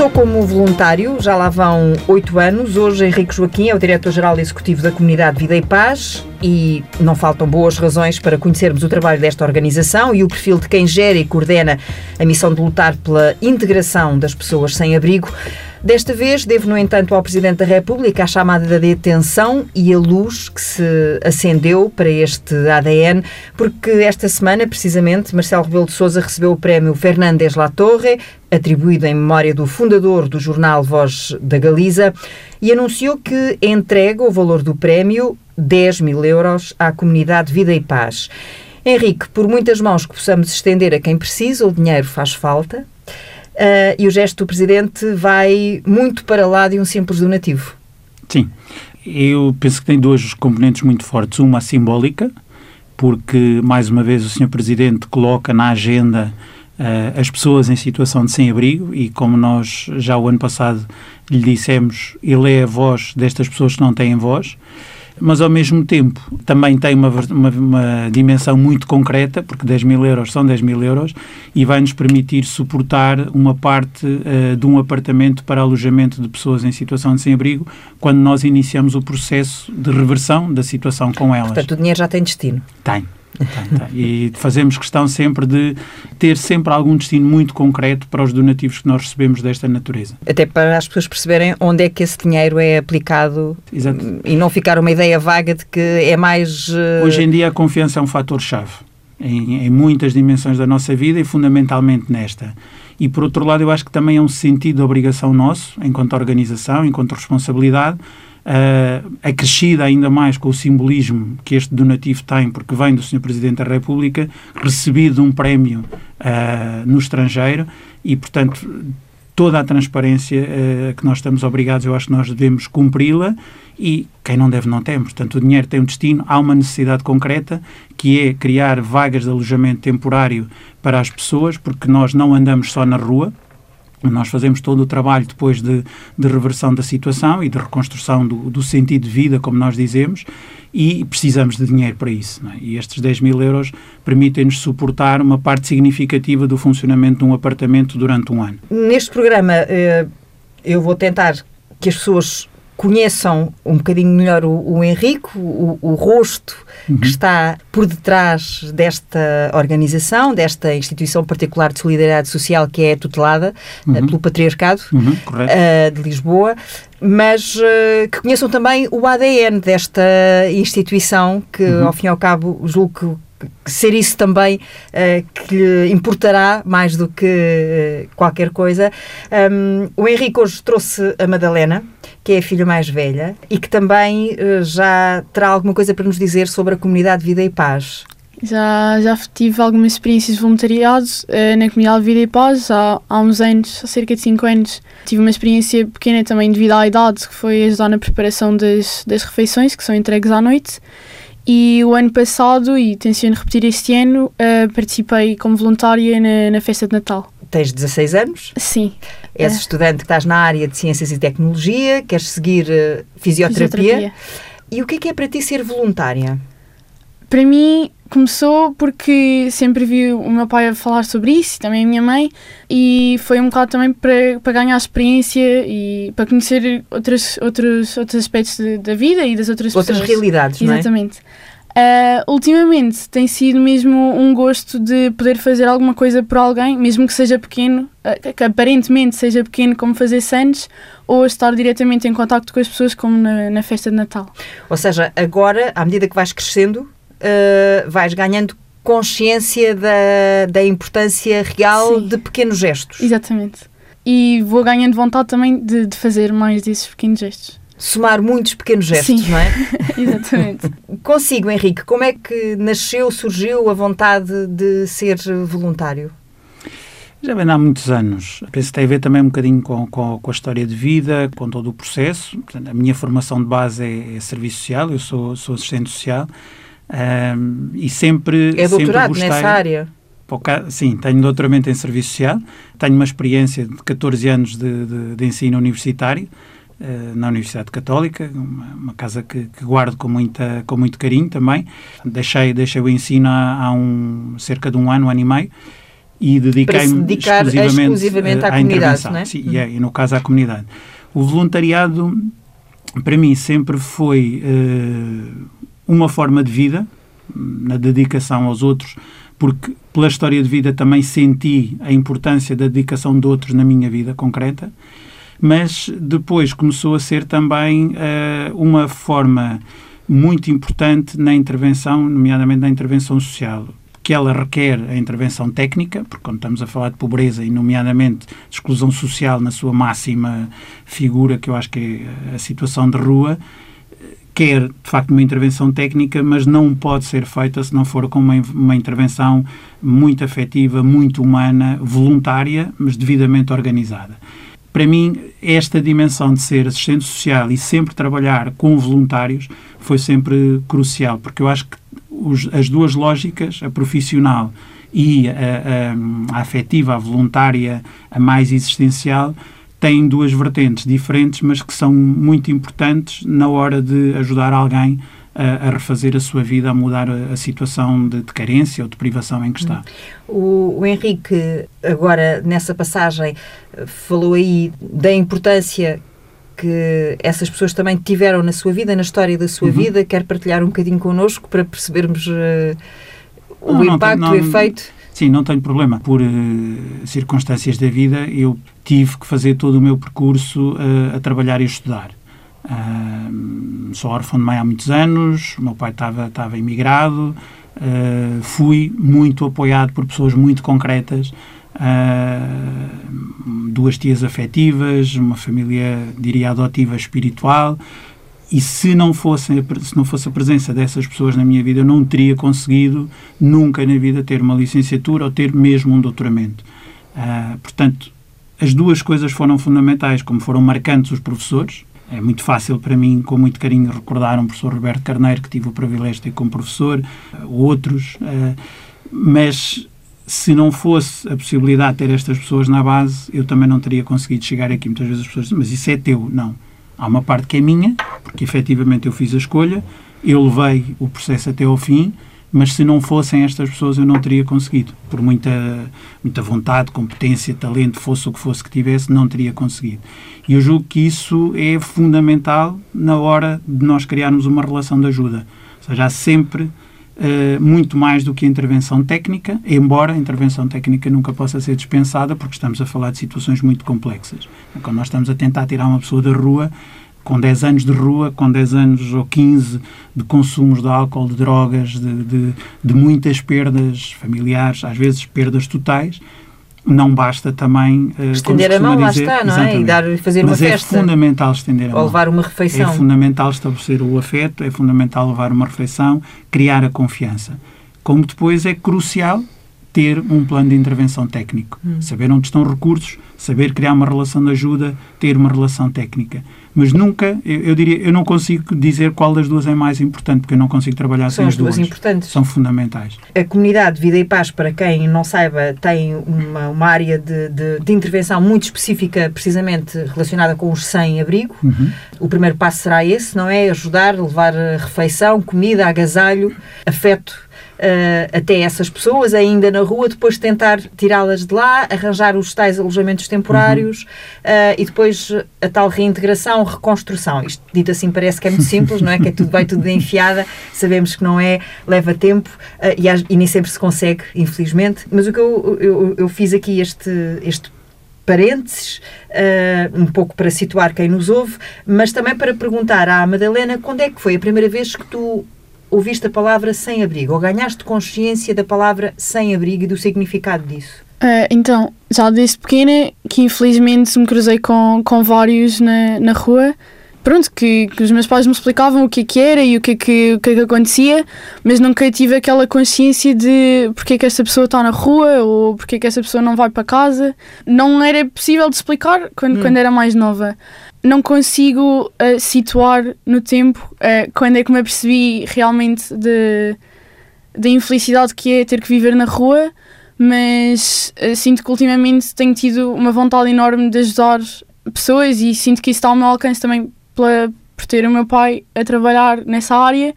Começou como voluntário, já lá vão oito anos. Hoje, Henrique Joaquim é o diretor-geral executivo da Comunidade Vida e Paz e não faltam boas razões para conhecermos o trabalho desta organização e o perfil de quem gera e coordena a missão de lutar pela integração das pessoas sem abrigo. Desta vez, devo, no entanto, ao Presidente da República a chamada de atenção e a luz que se acendeu para este ADN, porque esta semana, precisamente, Marcelo Rebelo de Sousa recebeu o prémio Fernandes La Torre, atribuído em memória do fundador do jornal Voz da Galiza, e anunciou que entrega o valor do prémio, 10 mil euros, à comunidade Vida e Paz. Henrique, por muitas mãos que possamos estender a quem precisa, o dinheiro faz falta. Uh, e o gesto do Presidente vai muito para lá de um simples donativo. Sim, eu penso que tem duas componentes muito fortes. Uma simbólica, porque, mais uma vez, o Sr. Presidente coloca na agenda uh, as pessoas em situação de sem-abrigo e, como nós já o ano passado lhe dissemos, ele é a voz destas pessoas que não têm voz mas ao mesmo tempo também tem uma, uma, uma, dimensão muito concreta, porque 10 mil euros são 10 mil euros, e vai nos permitir suportar uma parte uh, de um apartamento para alojamento de pessoas em situação de sem-abrigo quando nós iniciamos o processo de reversão da situação com elas. Portanto, o dinheiro já tem destino. Tem. E fazemos questão sempre de ter sempre algum destino muito concreto para os donativos que nós recebemos desta natureza. Até para as pessoas perceberem onde é que esse dinheiro é aplicado Exato. e não ficar uma ideia vaga de que é mais. Uh... Hoje em dia a confiança é um fator-chave em, em muitas dimensões da nossa vida e fundamentalmente nesta. E por outro lado, eu acho que também é um sentido de obrigação nosso, enquanto organização, enquanto responsabilidade, uh, acrescida ainda mais com o simbolismo que este donativo tem, porque vem do Sr. Presidente da República, recebido um prémio uh, no estrangeiro e, portanto, toda a transparência uh, que nós estamos obrigados, eu acho que nós devemos cumpri-la e quem não deve não tem. Portanto, o dinheiro tem um destino, há uma necessidade concreta que é criar vagas de alojamento temporário para as pessoas, porque nós não andamos só na rua, nós fazemos todo o trabalho depois de, de reversão da situação e de reconstrução do, do, sentido de vida, como nós dizemos, e precisamos de dinheiro para isso. É? E estes 10 mil euros permitem-nos suportar uma parte significativa do funcionamento de um apartamento durante um ano. Neste programa, eh, eu vou tentar que as pessoas conheçam um bocadinho melhor o, o Henrique, o, o rosto uhum. que está por detrás desta organização, desta instituição particular de solidariedade social que é tutelada uh, uhum. pelo Patriarcado uhum, uh, de Lisboa, mas uh, que conheçam também o ADN desta instituição que, uhum. ao fim e ao cabo, julgo que ser isso também uh, que lhe importará mais do que uh, qualquer coisa. Um, o Henrique hoje trouxe a Madalena, que é a filha mais velha, e que também uh, já terá alguma coisa para nos dizer sobre a comunidade Vida e Paz. Já, já tive algumas experiências de voluntariado uh, na comunidade Vida e Paz há, há uns anos, há cerca de 5 anos. Tive uma experiência pequena também devido à idade, que foi ajudar na preparação das, das refeições que são entregues à noite. E o ano passado, e tenciono repetir este ano, uh, participei como voluntária na, na festa de Natal. Tens 16 anos? Sim. És uh, estudante que estás na área de Ciências e Tecnologia, queres seguir uh, fisioterapia. fisioterapia. E o que é que é para ti ser voluntária? Para mim, começou porque sempre vi o meu pai a falar sobre isso e também a minha mãe e foi um bocado também para, para ganhar experiência e para conhecer outros, outros, outros aspectos de, da vida e das outras, outras pessoas. realidades, não é? Exatamente. Uh, ultimamente tem sido mesmo um gosto de poder fazer alguma coisa por alguém, mesmo que seja pequeno, uh, que aparentemente seja pequeno, como fazer sandes, ou estar diretamente em contato com as pessoas, como na, na festa de Natal. Ou seja, agora, à medida que vais crescendo, uh, vais ganhando consciência da, da importância real Sim. de pequenos gestos. Exatamente. E vou ganhando vontade também de, de fazer mais desses pequenos gestos. Somar muitos pequenos gestos, Sim. não é? Exatamente. Consigo, Henrique, como é que nasceu, surgiu a vontade de ser voluntário? Já vem há muitos anos. Penso que tem a ver também um bocadinho com, com, com, a história de vida, com todo o processo. A minha formação de base é, é serviço social, eu sou, sou assistente social um, e sempre. É doutorado sempre nessa área? Sim, tenho doutoramento em Serviço Social, tenho uma experiência de 14 anos de, de, de ensino universitário na Universidade Católica, uma, uma casa que, que, guardo com, muita, com muito carinho também. Deixei, deixei o ensino há, há um, cerca de um ano, um ano e meio, e dediquei-me exclusivamente, exclusivamente à, à comunidade, não é? Sim, é, e no caso à comunidade. O voluntariado, para mim, sempre foi eh, uma forma de vida, na dedicação aos outros, porque pela história de vida também senti a importância da dedicação de outros na minha vida concreta, mas depois começou a ser também eh, uma forma muito importante na intervenção, nomeadamente na intervenção social que ela requer a intervenção técnica, porque quando estamos a falar de pobreza e, nomeadamente, de exclusão social na sua máxima figura, que eu acho que é a situação de rua, quer, de facto, uma intervenção técnica, mas não pode ser feita se não for com uma, uma intervenção muito afetiva, muito humana, voluntária, mas devidamente organizada. Para mim, esta dimensão de ser assistente social e sempre trabalhar com voluntários foi sempre crucial, porque eu acho que os, as duas lógicas, a profissional e a, a, a afetiva, a voluntária, a mais existencial, têm duas vertentes diferentes, mas que são muito importantes na hora de ajudar alguém a, a refazer a sua vida, a mudar a, a situação de, de, carência ou de privação em que está. O, o, Henrique, agora nessa passagem, falou aí da importância que essas pessoas também tiveram na sua vida, na história da sua uhum. vida. Quer partilhar um bocadinho connosco para percebermos uh, o não, impacto, não, não, o efeito? Sim, não tenho problema. Por uh, circunstâncias da vida, eu tive que fazer todo o meu percurso uh, a trabalhar e estudar. Sou órfão de mãe há muitos anos, meu pai estava, imigrado, uh, fui muito apoiado por pessoas muito concretas, uh, duas tias afetivas, uma família, diria, adotiva espiritual, e se não, fosse, se não fosse a presença dessas pessoas na minha vida, eu não teria conseguido nunca na vida ter uma licenciatura ou ter mesmo um doutoramento. portanto, as duas coisas foram fundamentais, como foram marcantes os professores, é muito fácil para mim, com muito carinho, recordar um professor Roberto Carneiro, que tive o privilégio de ter como professor, eh, outros, eh, mas se não fosse a possibilidade de ter estas pessoas na base, eu também não teria conseguido chegar aqui. Muitas vezes as pessoas dizem, mas isso é teu. Não. Há uma parte que é minha, porque efetivamente eu fiz a escolha, eu levei o processo até ao fim, mas se não fossem estas pessoas eu não teria conseguido. Por muita, muita vontade, competência, talento, fosse o que fosse que tivesse, não teria conseguido. E eu julgo que isso é fundamental na hora de nós criarmos uma relação de ajuda. Ou seja, há sempre uh, muito mais do que a intervenção técnica, embora a intervenção técnica nunca possa ser dispensada, porque estamos a falar de situações muito complexas. Quando nós estamos a tentar tirar uma pessoa da rua, com 10 anos de rua, com 10 anos ou 15 de consumos de álcool, de drogas, de, de, de muitas perdas familiares, às vezes perdas totais, não basta também uh, estender a mão, dizer, lá está, não é? E dar, fazer Mas uma é festa. é fundamental estender a mão. Ou levar uma refeição. É fundamental estabelecer o afeto, é fundamental levar uma refeição, criar a confiança. Como depois é crucial ter um plano de intervenção técnico, hum. saber onde estão recursos, saber criar uma relação de ajuda, ter uma relação técnica mas nunca, eu, eu, diria, eu não consigo dizer qual das duas é mais importante, porque eu não consigo trabalhar São sem as duas. São importantes. São fundamentais. A comunidade Vida e Paz, para quem não saiba, tem uma, uma área de, de, de intervenção muito específica, precisamente relacionada com os sem-abrigo. Uhum. O primeiro passo será esse, não é? Ajudar, levar refeição, comida, agasalho, afeto até essas pessoas, ainda na rua, depois tentar tirá-las de lá, arranjar os tais alojamentos temporários uhum. uh, e depois a tal reintegração, reconstrução. Isto dito assim parece que é muito simples, não é? Que é tudo, vai tudo enfiada, sabemos que não é, leva tempo uh, e, e, nem sempre se consegue, infelizmente. Mas o que eu, eu, eu fiz aqui este, este parênteses, uh, um pouco para situar quem nos ouve, mas também para perguntar à Madalena quando é que foi a primeira vez que tu ouviste a palavra sem-abrigo ou ganhaste consciência da palavra sem-abrigo e do significado disso? Uh, então, já desde pequena, que infelizmente me cruzei com, com vários na, na rua, pronto, que, que os meus pais me explicavam o que, é que era e o que, é que, o que, é que acontecia, mas nunca tive aquela consciência de porque é que essa pessoa está na rua ou porque é que essa pessoa não vai para casa. Não era possível de explicar quando, hum. quando era mais nova não consigo uh, situar no tempo uh, quando é que me apercebi realmente de, da infelicidade que é ter que viver na rua, mas uh, sinto que ultimamente tenho tido uma vontade enorme de ajudar pessoas e sinto que isso está ao meu alcance também pela, por ter o meu pai a trabalhar nessa área.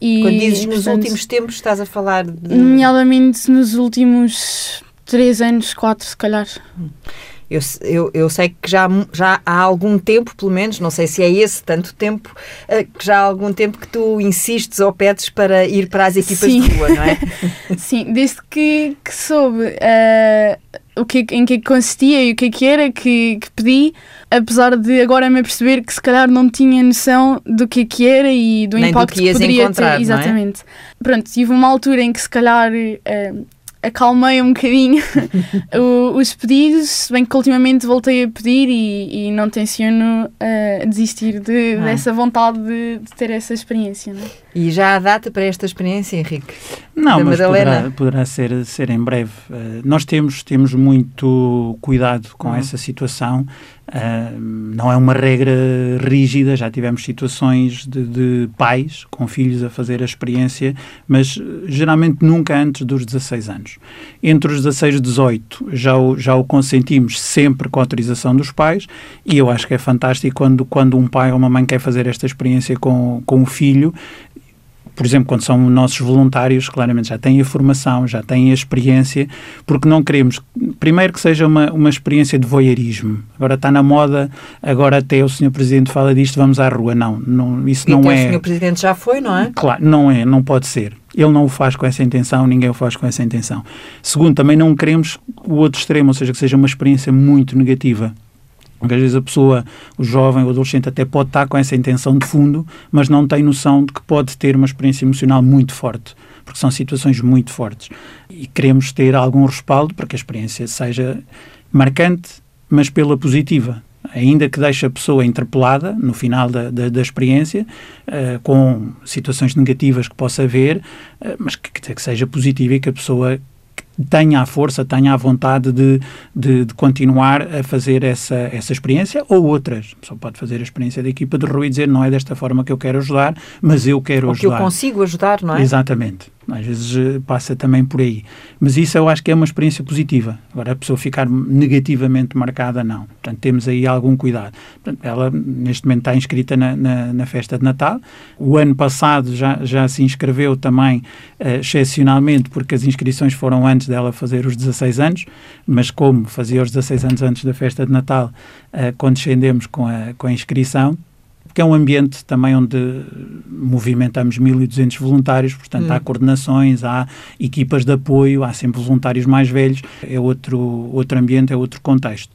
E, Quando dizes nos últimos tempos, estás a falar de. Nomeadamente nos últimos três anos, quatro, se calhar. Eu, eu, eu, sei que já, já há algum tempo, pelo menos, não sei se é esse tanto tempo, eh, que já há algum tempo que tu insistes ou pedes para ir para as equipas Sim. de rua, não é? Sim, desde que, que soube uh, o que, em que consistia e o que, que era que, que pedi, apesar de agora me perceber que se calhar não tinha noção do que, que era e do Nem impacto do que, que poderia ter. Exatamente. É? Pronto, tive uma altura em que se calhar. Uh, acalmei um bocadinho os pedidos, se bem que ultimamente voltei a pedir e, e não tenciono uh, desistir de, ah. dessa vontade de, de, ter essa experiência. Não é? E já há data para esta experiência, Henrique? Não, da mas poderá, poderá, ser, ser em breve. Uh, nós temos, temos muito cuidado com uhum. essa situação. Uh, não é uma regra rígida, já tivemos situações de, de, pais com filhos a fazer a experiência, mas geralmente nunca antes dos 16 anos. Entre os 16 e 18 já o, já o consentimos sempre com a autorização dos pais e eu acho que é fantástico quando, quando um pai ou uma mãe quer fazer esta experiência com, com o filho por exemplo, quando são nossos voluntários, claramente já têm a formação, já têm a experiência, porque não queremos, primeiro, que seja uma, uma experiência de voyeurismo. Agora está na moda, agora até o Sr. Presidente fala disto, vamos à rua. Não, não isso e não é. O Sr. Presidente já foi, não é? Claro, não é, não pode ser. Ele não o faz com essa intenção, ninguém o faz com essa intenção. Segundo, também não queremos o outro extremo, ou seja, que seja uma experiência muito negativa. Porque às vezes a pessoa, o jovem, o adolescente, até pode estar com essa intenção de fundo, mas não tem noção de que pode ter uma experiência emocional muito forte, porque são situações muito fortes. E queremos ter algum respaldo para que a experiência seja marcante, mas pela positiva. Ainda que deixe a pessoa interpelada no final da, da, da experiência, uh, com situações negativas que possa haver, uh, mas que, que seja positiva e que a pessoa tenha a força, tenha a vontade de, de, de, continuar a fazer essa, essa experiência ou outras. Pessoa pode fazer a experiência da equipa de rua e dizer não é desta forma que eu quero ajudar, mas eu quero ou ajudar. Que eu consigo ajudar, não é? Exatamente. Às vezes eh, passa também por aí. Mas isso eu acho que é uma experiência positiva. Agora, a pessoa ficar negativamente marcada, não. Portanto, temos aí algum cuidado. Portanto, ela, neste momento, está inscrita na, na, na, festa de Natal. O ano passado já, já se inscreveu também, uh, excepcionalmente, porque as inscrições foram antes dela fazer os 16 anos, mas como fazia os 16 anos antes da festa de Natal, uh, condescendemos com a, com a inscrição porque é um ambiente também onde movimentamos 1.200 voluntários, portanto hum. há coordenações, há equipas de apoio, há sempre voluntários mais velhos, é outro, outro ambiente, é outro contexto.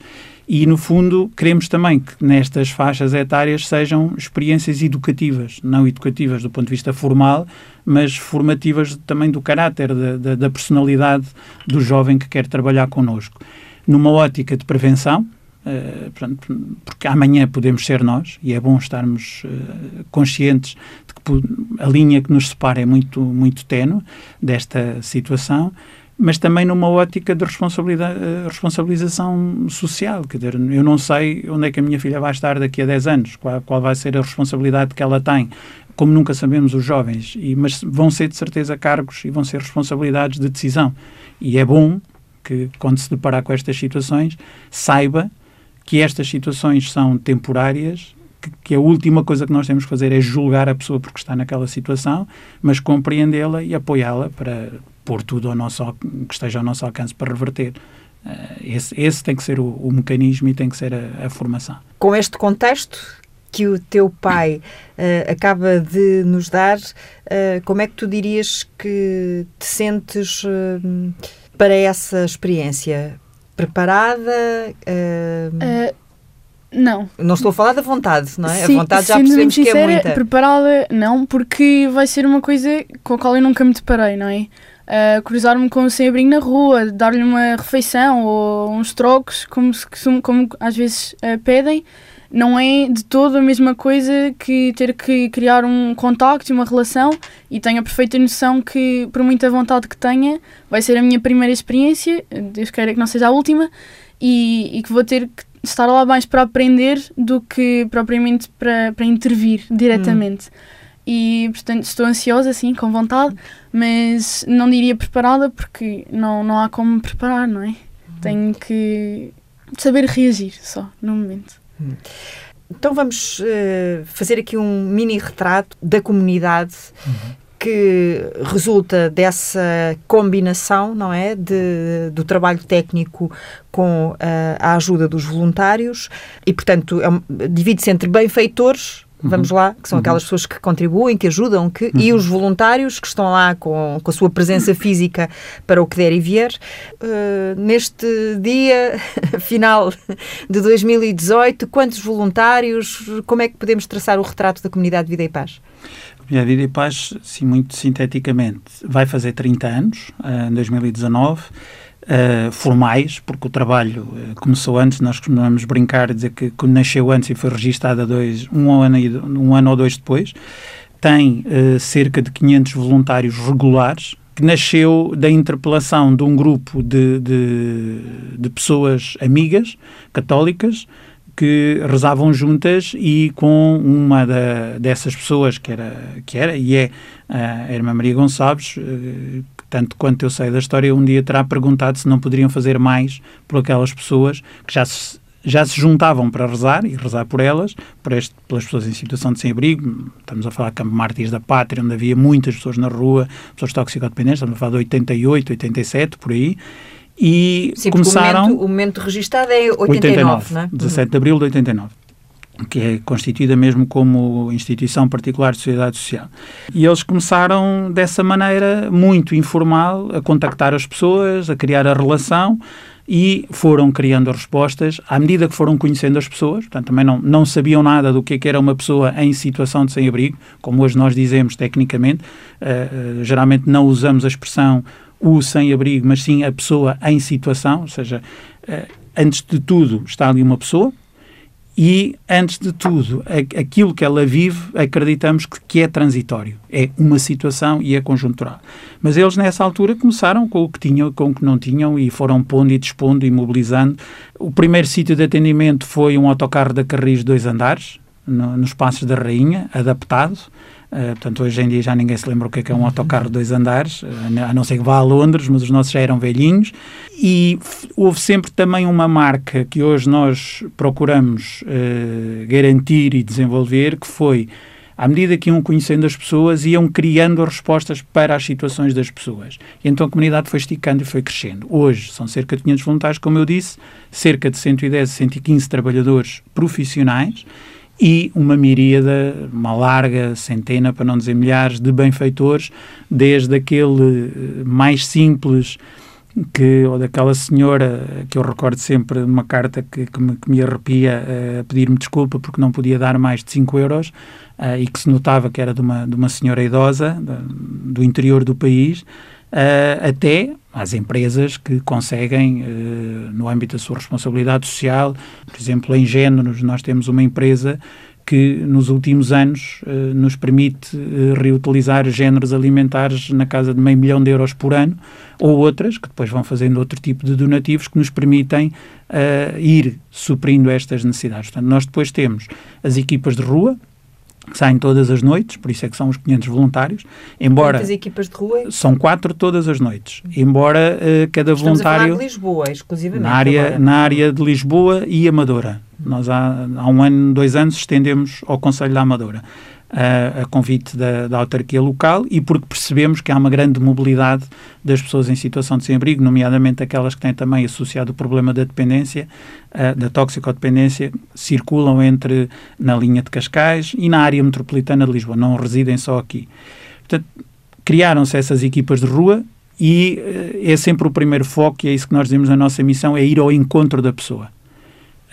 E, no fundo, queremos também que nestas faixas etárias sejam experiências educativas, não educativas do ponto de vista formal, mas formativas também do caráter, da, da, da personalidade do jovem que quer trabalhar connosco. Numa ótica de prevenção, Uh, porque amanhã podemos ser nós e é bom estarmos uh, conscientes de que a linha que nos separa é muito, muito tenue desta situação, mas também numa ótica de responsabilidade, uh, responsabilização social. Quer dizer, eu não sei onde é que a minha filha vai estar daqui a 10 anos, qual, qual vai ser a responsabilidade que ela tem como nunca sabemos os jovens, e, mas vão ser de certeza cargos e vão ser responsabilidades de decisão. E é bom que, quando se deparar com estas situações, saiba que estas situações são temporárias, que, que, a última coisa que nós temos que fazer é julgar a pessoa porque está naquela situação, mas compreendê-la e apoiá-la para pôr tudo ao nosso, que esteja ao nosso alcance para reverter. Uh, esse, esse, tem que ser o, o, mecanismo e tem que ser a, a, formação. Com este contexto que o teu pai uh, acaba de nos dar, uh, como é que tu dirias que te sentes para essa experiência? Preparada? Uh... Uh, não. Não estou a falar da vontade, não é? Sim, a vontade já percebemos sincera, que é muita. preparada não, porque vai ser uma coisa com a qual eu nunca me deparei, não é? Uh, cruzar-me com o sem-abrigo na rua, dar-lhe uma refeição ou uns trocos, como, como às vezes uh, pedem, não é de todo a mesma coisa que ter que criar um contacto e uma relação e tenho a perfeita noção que, por muita vontade que tenha, vai ser a minha primeira experiência, Deus queira que não seja a última, e, e que vou ter que estar lá mais para aprender do que propriamente para, para intervir diretamente. Hum. E, portanto, estou ansiosa, sim, com vontade, mas não diria preparada porque não, não há como me preparar, não é? Hum. Tenho que saber reagir só, no momento. Então vamos uh, fazer aqui um mini retrato da comunidade uhum. que resulta dessa combinação, não é, de, do trabalho técnico com a, a ajuda dos voluntários e, portanto, é, divide-se entre benfeitores. Vamos lá, que são uhum. aquelas pessoas que contribuem, que ajudam, que, uhum. e os voluntários que estão lá com, com a sua presença física para o que der e vier. Uh, neste dia final de 2018, quantos voluntários, como é que podemos traçar o retrato da comunidade Vida e Paz? A Vida e Paz, sim, muito sinteticamente, vai fazer 30 anos, uh, em 2019. Uh, formais, porque o trabalho uh, começou antes, nós costumamos brincar e dizer que, que nasceu antes e foi registado dois, um, ano, um ano ou dois depois, tem uh, cerca de 500 voluntários regulares, que nasceu da interpelação de um grupo de, de, de pessoas amigas, católicas, que rezavam juntas e com uma da, dessas pessoas que era, que era e é a Irmã Maria Gonçalves, tanto quanto eu sei da história, um dia terá perguntado se não poderiam fazer mais por aquelas pessoas que já se, já se juntavam para rezar e rezar por elas, por este, pelas pessoas em situação de sem-abrigo. Estamos a falar de Campo Mártires da Pátria, onde havia muitas pessoas na rua, pessoas toxicodependentes, estamos a falar de 88, 87, por aí. E Sim, começaram. O momento, o momento registado é 89, 89 não é? 17 de abril de 89 que é constituída mesmo como instituição particular de sociedade social. E eles começaram dessa maneira muito informal a contactar as pessoas, a criar a relação e foram criando respostas à medida que foram conhecendo as pessoas, portanto também não, não sabiam nada do que, é que era uma pessoa em situação de sem-abrigo, como hoje nós dizemos tecnicamente, uh, geralmente não usamos a expressão o sem-abrigo, mas sim a pessoa em situação, ou seja, uh, antes de tudo está ali uma pessoa, e, antes de tudo, aquilo que ela vive, acreditamos que, é transitório. É uma situação e é conjuntural. Mas eles, nessa altura, começaram com o que tinham, com o que não tinham e foram pondo e dispondo e mobilizando. O primeiro sítio de atendimento foi um autocarro da Carris dois andares, no, nos Passos da Rainha, adaptado. Uh, portanto, hoje em dia já ninguém se lembra o que é, que é um autocarro de dois andares, uh, a não ser que vá a Londres, mas os nossos já eram velhinhos. E houve sempre também uma marca que hoje nós procuramos uh, garantir e desenvolver, que foi, à medida que iam conhecendo as pessoas, iam criando respostas para as situações das pessoas. E então a comunidade foi esticando e foi crescendo. Hoje são cerca de 500 voluntários, como eu disse, cerca de 110, 115 trabalhadores profissionais e uma miríada, uma larga centena, para não dizer milhares, de benfeitores, desde aquele eh, mais simples que, ou daquela senhora que eu recordo sempre uma carta que, que, me, que me, arrepia uh, a pedir-me desculpa porque não podia dar mais de 5 euros uh, e que se notava que era de uma, de uma senhora idosa do interior do país, uh, até às empresas que conseguem, uh, no âmbito da sua responsabilidade social, por exemplo, em géneros, nós temos uma empresa que nos últimos anos uh, nos permite uh, reutilizar géneros alimentares na casa de meio milhão de euros por ano, ou outras que depois vão fazendo outro tipo de donativos que nos permitem ir suprindo estas necessidades. Portanto, nós depois temos as equipas de rua, saem todas as noites, por isso é que são os 500 voluntários. Embora Quantas equipas de rua? São quatro todas as noites. Embora uh, cada Estamos voluntário. A de Lisboa, exclusivamente. Na área, na área de Lisboa e Amadora. Nós há, há um ano, dois anos, estendemos ao Conselho da Amadora a, a convite da, da, autarquia local e porque percebemos que há uma grande mobilidade das pessoas em situação de sem-abrigo, nomeadamente aquelas que têm também associado o problema da dependência, uh, da toxicodependência, circulam entre na linha de Cascais e na área metropolitana de Lisboa, não residem só aqui. Portanto, criaram-se essas equipas de rua e uh, é sempre o primeiro foco, e é isso que nós dizemos na nossa missão, é ir ao encontro da pessoa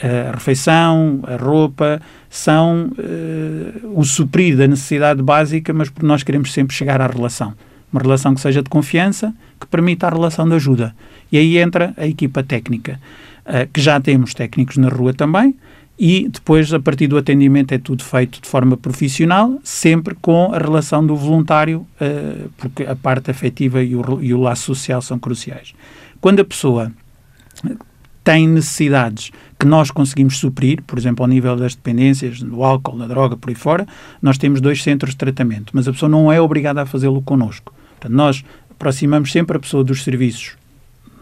a refeição, a roupa, são uh, o suprir da necessidade básica, mas porque nós queremos sempre chegar à relação. Uma relação que seja de confiança, que permita a relação de ajuda. E aí entra a equipa técnica, uh, que já temos técnicos na rua também, e depois, a partir do atendimento, é tudo feito de forma profissional, sempre com a relação do voluntário, uh, porque a parte afetiva e o, e o laço social são cruciais. Quando a pessoa tem necessidades que nós conseguimos suprir, por exemplo, ao nível das dependências, do álcool, da droga, por aí fora, nós temos dois centros de tratamento, mas a pessoa não é obrigada a fazê-lo connosco. Portanto, nós aproximamos sempre a pessoa dos serviços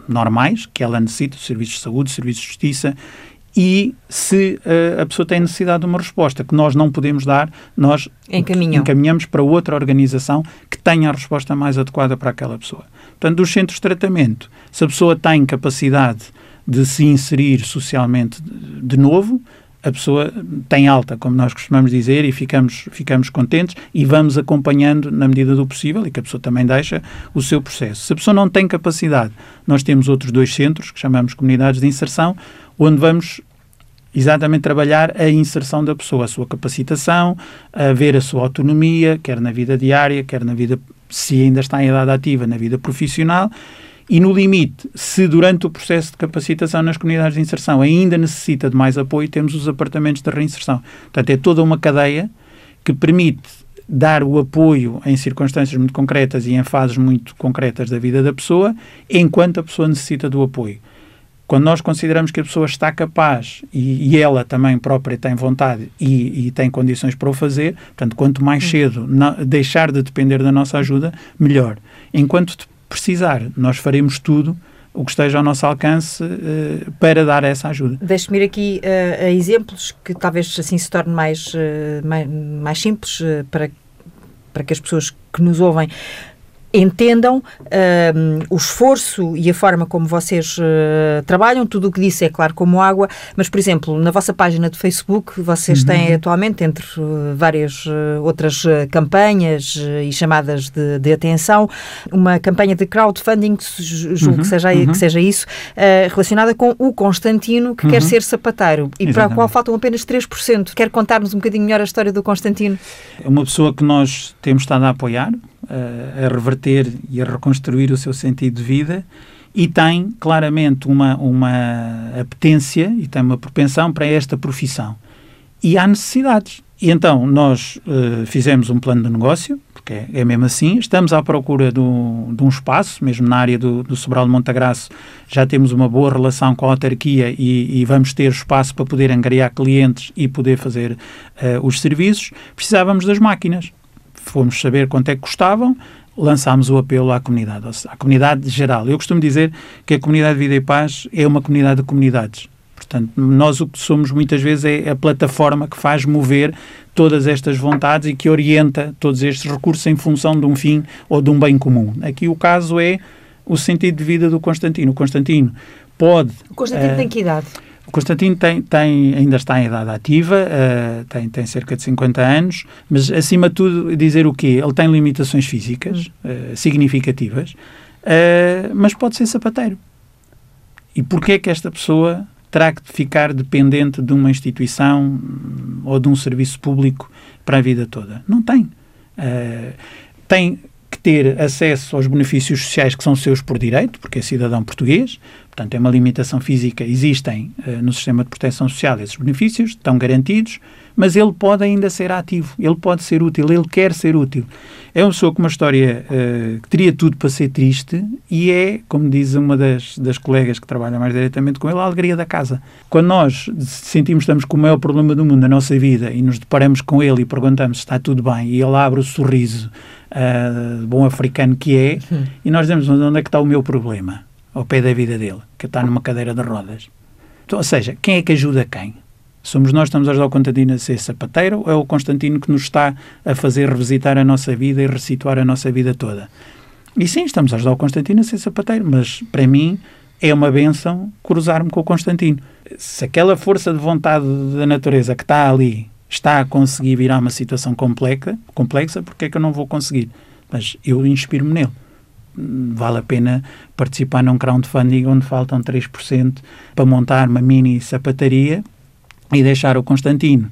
normais que ela necessita, serviços de saúde, serviços de justiça, e se uh, a pessoa tem necessidade de uma resposta que nós não podemos dar, nós encaminhamos para outra organização que tenha a resposta mais adequada para aquela pessoa. Portanto, dos centros de tratamento, se a pessoa tem capacidade de se inserir socialmente de novo, a pessoa tem alta, como nós costumamos dizer, e ficamos, ficamos contentes e vamos acompanhando na medida do possível e que a pessoa também deixa o seu processo. Se a pessoa não tem capacidade, nós temos outros dois centros, que chamamos comunidades de inserção, onde vamos exatamente trabalhar a inserção da pessoa, a sua capacitação, a ver a sua autonomia, quer na vida diária, quer na vida, se ainda está em idade ativa, na vida profissional e, no limite, se durante o processo de capacitação nas comunidades de inserção ainda necessita de mais apoio, temos os apartamentos de reinserção. Portanto, é toda uma cadeia que permite dar o apoio em circunstâncias muito concretas e em fases muito concretas da vida da pessoa, enquanto a pessoa necessita do apoio. Quando nós consideramos que a pessoa está capaz e, e ela também própria tem vontade e, e, tem condições para o fazer, portanto, quanto mais cedo deixar de depender da nossa ajuda, melhor. Enquanto precisar. Nós faremos tudo o que esteja ao nosso alcance uh, para dar essa ajuda. Deixe-me ir aqui uh, a exemplos que talvez assim se torne mais, uh, mais, mais, simples para, para que as pessoas que nos ouvem entendam uh, o esforço e a forma como vocês uh, trabalham. Tudo o que disse é claro como água, mas, por exemplo, na vossa página de Facebook, vocês uhum. têm atualmente, entre uh, várias outras campanhas e chamadas de, de, atenção, uma campanha de crowdfunding, julgo uhum. que, seja, uhum. que seja isso, relacionada com o Constantino, que quer uhum. ser sapateiro e Exatamente. para a qual faltam apenas 3%. Quer contar-nos um bocadinho melhor a história do Constantino? É uma pessoa que nós temos estado a apoiar, a reverter e a reconstruir o seu sentido de vida e tem claramente uma, uma apetência e tem uma propensão para esta profissão. E há necessidades. E então nós uh, fizemos um plano de negócio, porque é, é mesmo assim, estamos à procura do, de um espaço, mesmo na área do, do Sobral de Montagraço, já temos uma boa relação com a autarquia e, e vamos ter espaço para poder angariar clientes e poder fazer uh, os serviços. Precisávamos das máquinas fomos saber quanto é que custavam, lançámos o apelo à comunidade, à comunidade geral. Eu costumo dizer que a comunidade Vida e Paz é uma comunidade de comunidades. Portanto, nós o que somos muitas vezes é a plataforma que faz mover todas estas vontades e que orienta todos estes recursos em função de um fim ou de um bem comum. Aqui o caso é o sentido de vida do Constantino. O Constantino pode. O Constantino uh, tem que idade? O Constantino tem, tem, ainda está em idade ativa, uh, tem, tem cerca de 50 anos, mas acima de tudo dizer o quê? Ele tem limitações físicas uh, significativas, uh, mas pode ser sapateiro. E porquê é que esta pessoa terá que ficar dependente de uma instituição hum, ou de um serviço público para a vida toda? Não tem. tem que ter acesso aos benefícios sociais que são seus por direito, porque é cidadão português, portanto é uma limitação física, existem uh, no sistema de proteção social esses benefícios, estão garantidos, mas ele pode ainda ser ativo, ele pode ser útil, ele quer ser útil. É uma pessoa com uma história uh, que teria tudo para ser triste e é, como diz uma das, das colegas que trabalha mais diretamente com ele, a alegria da casa. Quando nós sentimos que estamos com o maior problema do mundo na nossa vida e nos deparamos com ele e perguntamos se está tudo bem e ele abre o sorriso uh, bom africano que é, uhum. e nós dizemos onde é que está o meu problema, ao pé da vida dele, que está numa cadeira de rodas. Então, ou seja, quem é que ajuda quem? Somos nós que estamos a ajudar o Constantino a ser sapateiro ou é o Constantino que nos está a fazer revisitar a nossa vida e ressituar a nossa vida toda? E sim, estamos a ajudar o Constantino a ser sapateiro, mas para mim é uma benção cruzar-me com o Constantino. Se aquela força de vontade da natureza que está ali está a conseguir virar uma situação complexa, complexa porque é que eu não vou conseguir? Mas eu inspiro-me nele. Vale a pena participar num crowdfunding onde faltam 3% para montar uma mini sapataria e deixar o Constantino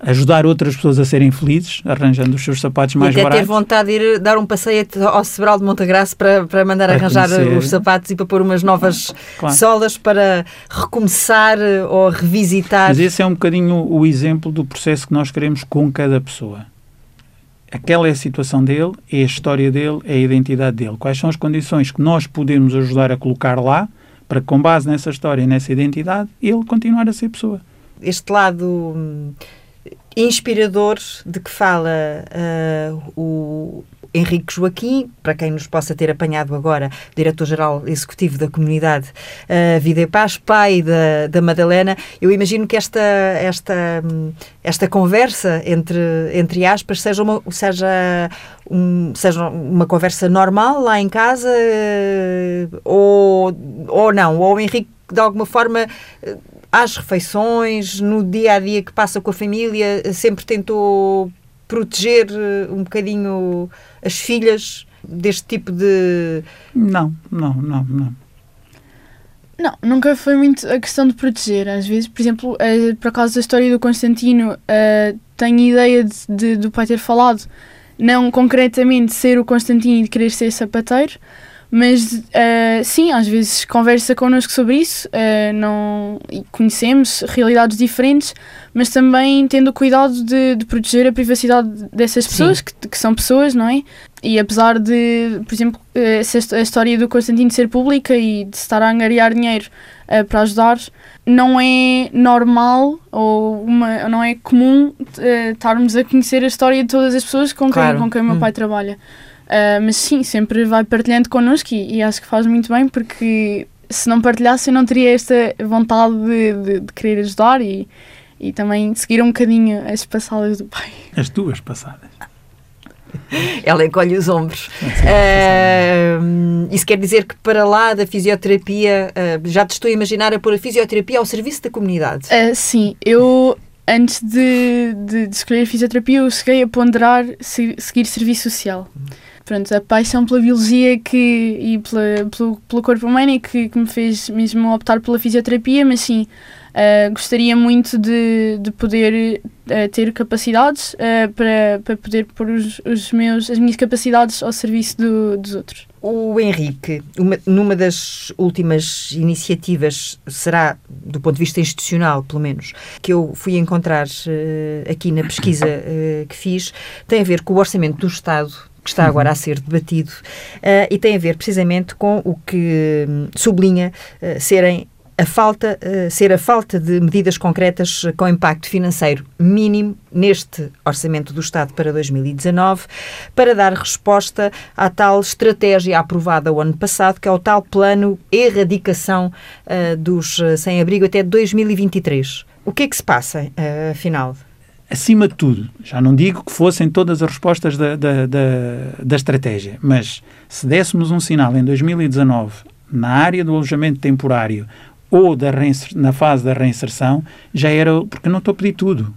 ajudar outras pessoas a serem felizes, arranjando os seus sapatos mais e até baratos. ter vontade de ir dar um passeio ao Sebral de Montagraça para, para mandar para arranjar conhecer. os sapatos e para pôr umas novas claro. solas para recomeçar ou revisitar. Mas esse é um bocadinho o exemplo do processo que nós queremos com cada pessoa. Aquela é a situação dele, é a história dele, é a identidade dele. Quais são as condições que nós podemos ajudar a colocar lá para que, com base nessa história e nessa identidade, ele continuar a ser pessoa. Este lado hum, inspirador de que fala uh, o, Henrique Joaquim, para quem nos possa ter apanhado agora, diretor-geral executivo da comunidade uh, Vida e Paz, pai da, da Madalena. Eu imagino que esta, esta, esta conversa, entre, entre aspas, seja uma, seja, um, seja uma conversa normal lá em casa uh, ou, ou não, ou o Henrique de alguma forma às refeições, no dia a dia que passa com a família, sempre tentou proteger eh, um bocadinho as filhas deste tipo de. Não, não, não, não. Não, nunca foi muito a questão de proteger. Às vezes, por exemplo, uh, por acaso da história do Constantino, uh, tenho ideia de, de, do pai ter falado, não concretamente ser o Constantino e de querer ser sapateiro, mas uh, sim, às vezes conversa connosco sobre isso, uh, não, conhecemos realidades diferentes, mas também tendo o cuidado de, de proteger a privacidade dessas pessoas, que, que, são pessoas, não é? E apesar de, por exemplo, essa, a história do Constantino ser pública e de estar a angariar dinheiro uh, para ajudar, não é normal ou uma, não é comum estarmos a conhecer a história de todas as pessoas com quem, com quem o meu hum. pai trabalha. Uh, mas sim, sempre vai partilhando connosco e, e, acho que faz muito bem porque se não partilhasse eu não teria esta vontade de, de, de querer ajudar e, e também seguir um bocadinho as passadas do pai. As tuas passadas. Ela encolhe os ombros. Uh, isso quer dizer que para lá da fisioterapia, uh, já te estou a imaginar a pôr a fisioterapia ao serviço da comunidade? Uh, sim, eu antes de, de, de, escolher a fisioterapia, eu cheguei a ponderar se, seguir serviço social pronto, a paixão pela biologia que, e pela, pelo, pelo corpo humano e que, que me fez mesmo optar pela fisioterapia, mas sim, uh, gostaria muito de, de poder uh, ter capacidades uh, para, para poder pôr os, os meus, as minhas capacidades ao serviço do, dos outros. O Henrique, uma, numa das últimas iniciativas, será do ponto de vista institucional, pelo menos, que eu fui encontrar aqui na pesquisa que fiz, tem a ver com o orçamento do Estado que está agora a ser debatido uh, e tem a ver precisamente com o que hum, sublinha uh, serem a falta, uh, ser a falta de medidas concretas com impacto financeiro mínimo neste Orçamento do Estado para 2019 para dar resposta à tal estratégia aprovada o ano passado, que é o tal plano erradicação dos sem-abrigo até 2023. O que é que se passa, afinal? acima de tudo, já não digo que fossem todas as respostas da, da, da, da estratégia, mas se dessemos um sinal em 2019 na área do alojamento temporário ou da na fase da reinserção, já era, porque não estou a pedir tudo.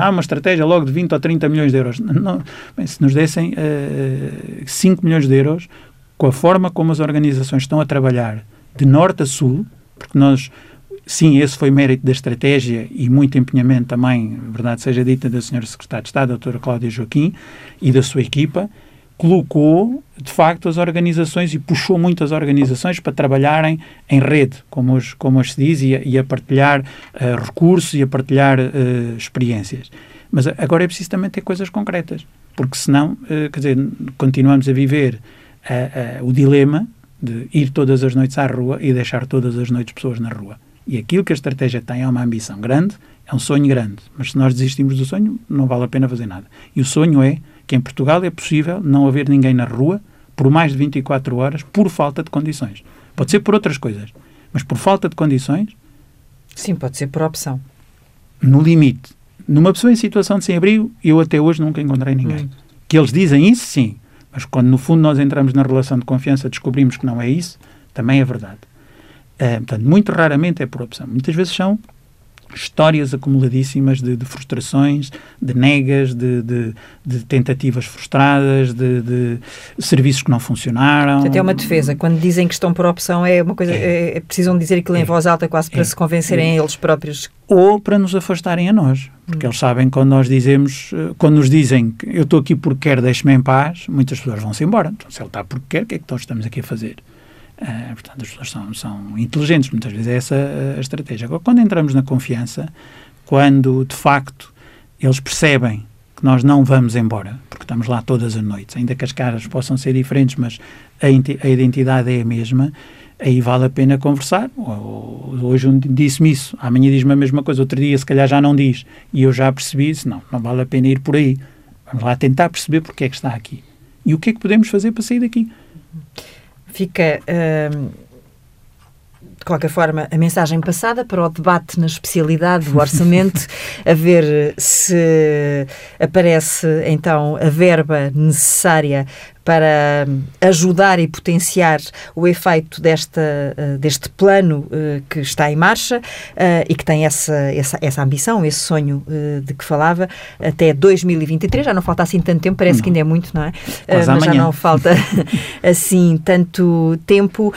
Há uma estratégia logo de 20 ou 30 milhões de euros. Não, bem, se nos dessem uh, eh, 5 milhões de euros, com a forma como as organizações estão a trabalhar de norte a sul, porque nós Sim, esse foi mérito da estratégia e muito empenhamento também, verdade seja dita, da Sra. Secretária de Estado, a doutora Cláudia Joaquim, e da sua equipa, colocou, de facto, as organizações e puxou muitas organizações para trabalharem em rede, como hoje, como hoje se diz, e a, e a partilhar uh, recursos e a partilhar uh, experiências. Mas agora é preciso também ter coisas concretas, porque senão, uh, quer dizer, continuamos a viver o dilema de ir todas as noites à rua e deixar todas as noites pessoas na rua. E aquilo que a estratégia tem é uma ambição grande, é um sonho grande. Mas se nós desistimos do sonho, não vale a pena fazer nada. E o sonho é que em Portugal é possível não haver ninguém na rua por mais de 24 horas por falta de condições. Pode ser por outras coisas, mas por falta de condições. Sim, pode ser por opção. No limite. Numa pessoa em situação de sem-abrigo, eu até hoje nunca encontrei ninguém. Hum. Que eles dizem isso, sim. Mas quando no fundo nós entramos na relação de confiança, descobrimos que não é isso, também é verdade. Uh, portanto, muito raramente é por opção. Muitas vezes são histórias acumuladíssimas de, de frustrações, de negas, de, de, de tentativas frustradas, de, serviços que não funcionaram. Portanto, é uma defesa. Quando dizem que estão por opção, é uma coisa. É, é precisam dizer aquilo em é, voz alta, quase para é, se convencerem é. eles próprios. Ou para nos afastarem a nós. Porque hum. eles sabem quando nós dizemos, eh, quando nos dizem que eu estou aqui porque quero, deixe-me em paz, muitas pessoas vão-se embora. Então, se ele está porque quer, o que é que nós estamos aqui a fazer? Uh, portanto, as pessoas são, são inteligentes, muitas vezes é essa a, estratégia. Agora, quando entramos na confiança, quando de facto eles percebem que nós não vamos embora, porque estamos lá todas as noites, ainda que as caras possam ser diferentes, mas a, identidade é a mesma, aí vale a pena conversar. Hoje disse-me isso, amanhã diz-me a mesma coisa, outro dia se calhar já não diz, e eu já percebi isso, não, não vale a pena ir por aí. Vamos lá tentar perceber porque é que está aqui. E o que é que podemos fazer para sair daqui? Fica. Uh, de qualquer forma, a mensagem passada para o debate na especialidade do orçamento, a ver se aparece então a verba necessária para ajudar e potenciar o efeito desta, uh, deste plano uh, que está em marcha uh, e que tem essa, essa, essa ambição, esse sonho de que falava, até 2023. Já não falta assim tanto tempo, parece não. que ainda é muito, não é? mas já não falta assim tanto tempo.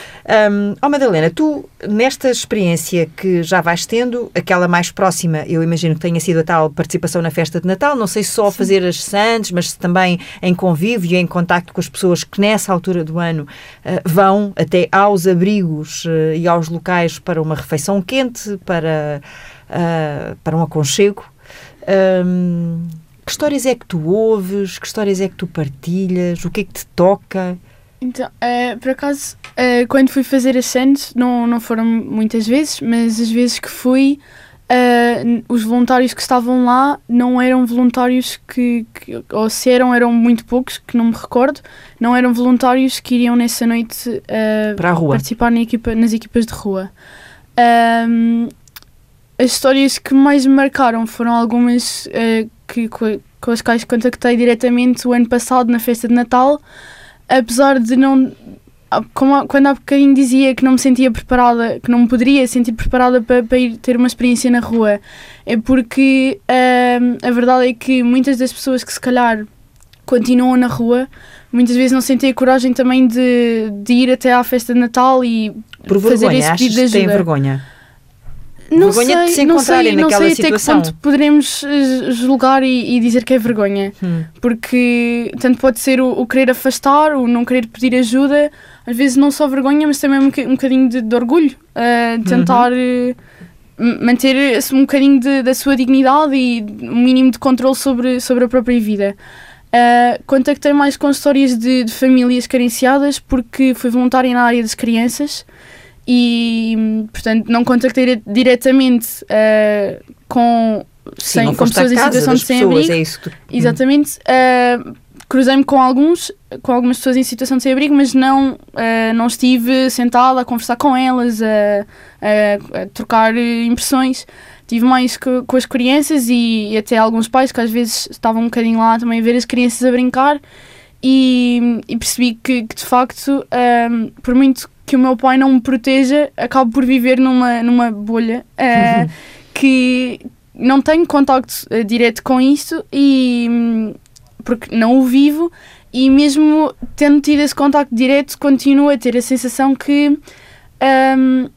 Um, oh, Madalena, tu, nesta experiência que já vais tendo, aquela mais próxima, eu imagino que tenha sido a tal participação na festa de Natal, não sei se só Sim. fazer as sandes, mas também em convívio e em contacto com as pessoas que nessa altura do ano uh, vão até aos abrigos uh, e aos locais para uma refeição quente, para, uh, para um aconchego. Um, que histórias é que tu ouves? Que histórias é que tu partilhas? O que é que te toca? Então, uh, por acaso, uh, quando fui fazer as cenas, não, não foram muitas vezes, mas as vezes que fui, uh, os voluntários que estavam lá não eram voluntários que, que, ou se eram, eram muito poucos, que não me recordo, não eram voluntários que iriam nessa noite uh, Para a rua. participar na equipa, nas equipas de rua. Um, as histórias que mais me marcaram foram algumas uh, que, com as quais contactei diretamente o ano passado na festa de Natal, apesar de não como, quando há bocadinho dizia que não me sentia preparada, que não me poderia sentir preparada para, para ir ter uma experiência na rua, é porque a verdade é que muitas das pessoas que se calhar continuam na rua, muitas vezes não sentem a coragem também de, de ir até à festa de Natal e Por fazer vergonha, esse pedido de ajuda. Têm vergonha? Não vergonha sei, de se encontrarem não sei, naquela não sei situação. até que ponto poderemos eh, julgar e, e dizer que é vergonha. Hum. Porque tanto pode ser o, o, querer afastar, o não querer pedir ajuda, às vezes não só vergonha, mas também um, um bocadinho de, de orgulho. Uh, tentar uhum. uh, manter um bocadinho de, da sua dignidade e um mínimo de controle sobre, sobre a própria vida. Uh, contactei mais com histórias de, de famílias carenciadas porque fui voluntária na área das crianças e, portanto, não contactei diretamente uh, com, Sim, sem, com pessoas em situação de sem-abrigo. É tu... Exatamente. Uh, Cruzei-me com alguns, com algumas pessoas em situação de sem-abrigo, mas não, uh, não estive sentada a conversar com elas, a, a, a trocar impressões. Estive mais co, com as crianças e, e, até alguns pais que às vezes estavam um bocadinho lá também a ver as crianças a brincar e, e percebi que, que, de facto, um, por muito que o meu pai não me proteja, acabo por viver numa, numa bolha uh, que não tenho contacto uh, direto com isto e um, porque não o vivo e mesmo tendo tido esse contacto direto continuo a ter a sensação que um,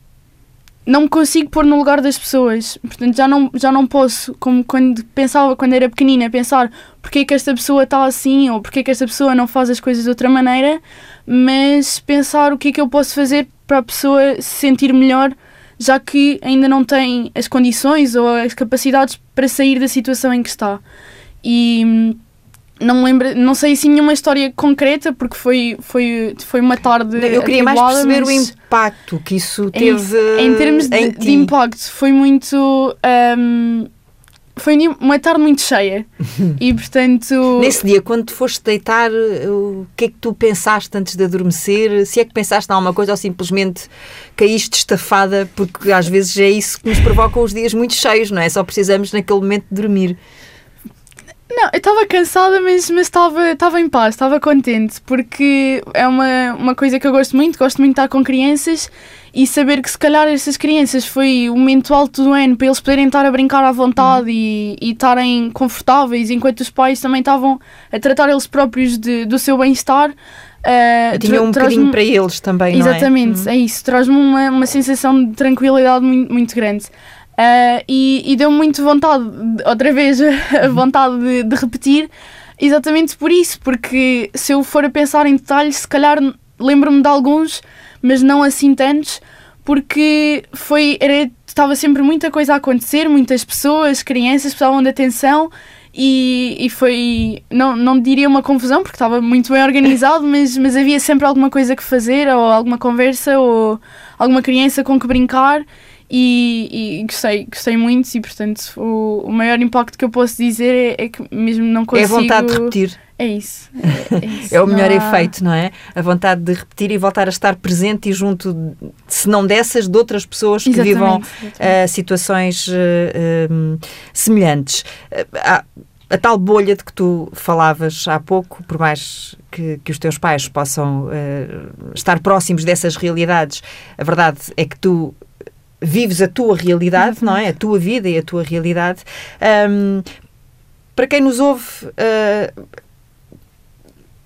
não me consigo pôr no lugar das pessoas. Portanto, já não, já não posso, como quando pensava, quando era pequenina, pensar porque é que esta pessoa está assim ou porque é que esta pessoa não faz as coisas de outra maneira, mas pensar o que é que eu posso fazer para a pessoa se sentir melhor, já que ainda não tem as condições ou as capacidades para sair da situação em que está. E hum, não lembro, não sei assim nenhuma história concreta, porque foi, foi, foi uma tarde. Eu queria mais perceber o impacto que isso teve. Em, em termos de, de, impacto, foi muito. Um, foi uma tarde muito cheia. E portanto nesse dia quando te foste deitar o que é que tu pensaste antes de adormecer? Se é que pensaste em alguma coisa ou simplesmente caíste estafada? Porque às vezes é isso que nos provoca os dias muito cheios não é? Só precisamos naquele momento de dormir não, eu estava cansada, mas estava em paz, estava contente, porque é uma, uma coisa que eu gosto muito, gosto muito de estar com crianças e saber que se calhar essas crianças foi o momento alto do ano para eles poderem estar a brincar à vontade uhum. e, estarem confortáveis, enquanto os pais também estavam a tratar eles próprios de, do seu bem-estar. Uh, Tinha um bocadinho para eles também, Exatamente, não é? Uhum. é isso, traz-me uma, uma sensação de tranquilidade muito, muito grande. Uh, e, e deu-me muito vontade, outra vez, a vontade de, de, repetir, exatamente por isso, porque se eu for a pensar em detalhes, se calhar lembro-me de alguns, mas não assim tantos, porque foi, era, estava sempre muita coisa a acontecer, muitas pessoas, crianças precisavam de atenção e, e foi, não, não diria uma confusão, porque estava muito bem organizado, mas, mas havia sempre alguma coisa que fazer, ou alguma conversa, ou alguma criança com que brincar e, e gostei, gostei muito e portanto o, o maior impacto que eu posso dizer é, é, que mesmo não consigo... É a vontade de repetir. É isso. É, é, isso. é o melhor há... efeito, não é? A vontade de repetir e voltar a estar presente e junto, se não dessas, de outras pessoas que exatamente, vivam uh, situações uh, uh, semelhantes. Uh, a tal bolha de que tu falavas há pouco, por mais que, que os teus pais possam uh, estar próximos dessas realidades, a verdade é que tu vives a tua realidade, não é? A tua vida e a tua realidade. Um, para quem nos ouve, uh,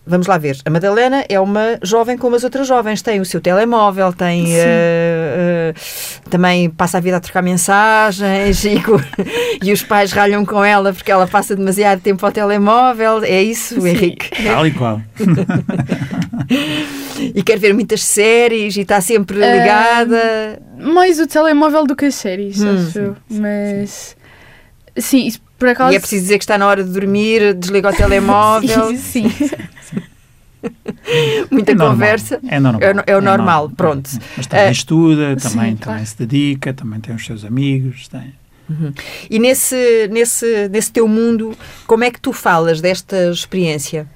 Vamos lá ver. A Madalena é uma jovem como as outras jovens. Tem o seu telemóvel, tem uh, uh, também passa a vida a trocar mensagens e, e, os pais ralham com ela porque ela passa demasiado tempo ao telemóvel. É isso, Sim. Henrique? Tal e qual. e quer ver muitas séries e está sempre ligada. Uh, mais o telemóvel do que as séries, hum, acho sim, Mas. Sim, isso acaso... E é preciso dizer que está na hora de dormir, desliga o telemóvel. sim. sim. Muita é conversa. É normal. É, é o é normal, normal, pronto. Mas também uh, estuda, também, sim, também se dedica, também tem os seus amigos. Tem... Uhum. E nesse, nesse, nesse teu mundo, como é que tu falas desta experiência?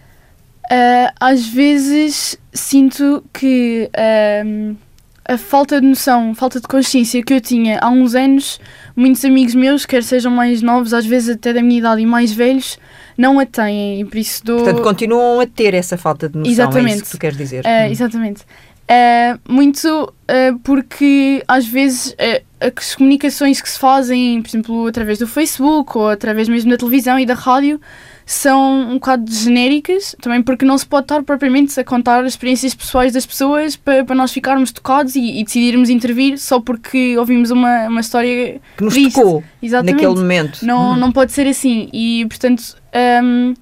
Uh, às vezes sinto que uh, a falta de noção, falta de consciência que eu tinha há uns anos, muitos amigos meus, quer sejam mais novos, às vezes até da minha idade e mais velhos, não a têm e por isso dou... Portanto, continuam a ter essa falta de noção, exatamente. é isso que tu queres dizer. Uh, exatamente. Uh, muito uh, porque às vezes as comunicações que se fazem, por exemplo, através do Facebook ou através mesmo da televisão e da rádio, são um bocado genéricas, também porque não se pode estar propriamente a contar as experiências pessoais das pessoas para, para nós ficarmos tocados e, e, decidirmos intervir só porque ouvimos uma, uma história que nos triste. tocou Exatamente. naquele momento. Não, hum. não pode ser assim. E portanto um,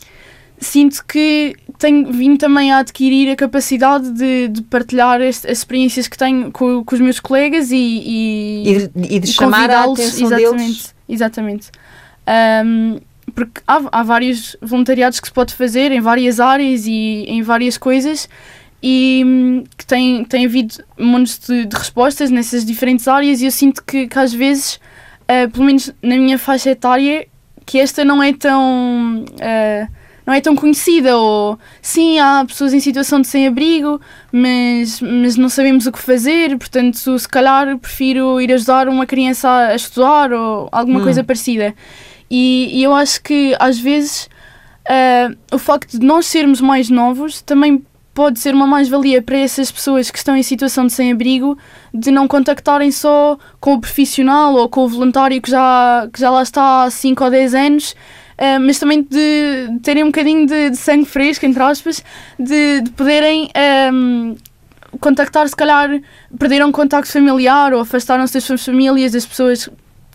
sinto que tenho vindo também a adquirir a capacidade de, de partilhar este, as experiências que tenho com, com os meus colegas e, e, e e de chamar a atenção exatamente, deles. Exatamente. Um, porque há, há vários voluntariados que se pode fazer em várias áreas e em várias coisas e hum, que tem, tem havido montes de, de, respostas nessas diferentes áreas e eu sinto que, que às vezes, uh, pelo menos na minha faixa etária, que esta não é tão... Uh, não é tão conhecida, ou sim, há pessoas em situação de sem-abrigo, mas, mas não sabemos o que fazer, portanto, se calhar prefiro ir ajudar uma criança a estudar ou alguma hum. coisa parecida. E, e eu acho que às vezes uh, o facto de nós sermos mais novos também pode ser uma mais-valia para essas pessoas que estão em situação de sem-abrigo de não contactarem só com o profissional ou com o voluntário que já, que já lá está há 5 ou 10 anos, uh, mas também de terem um bocadinho de, de sangue fresco, entre aspas, de, de poderem um, contactar, se calhar perderam contacto familiar ou afastaram-se das suas famílias, das pessoas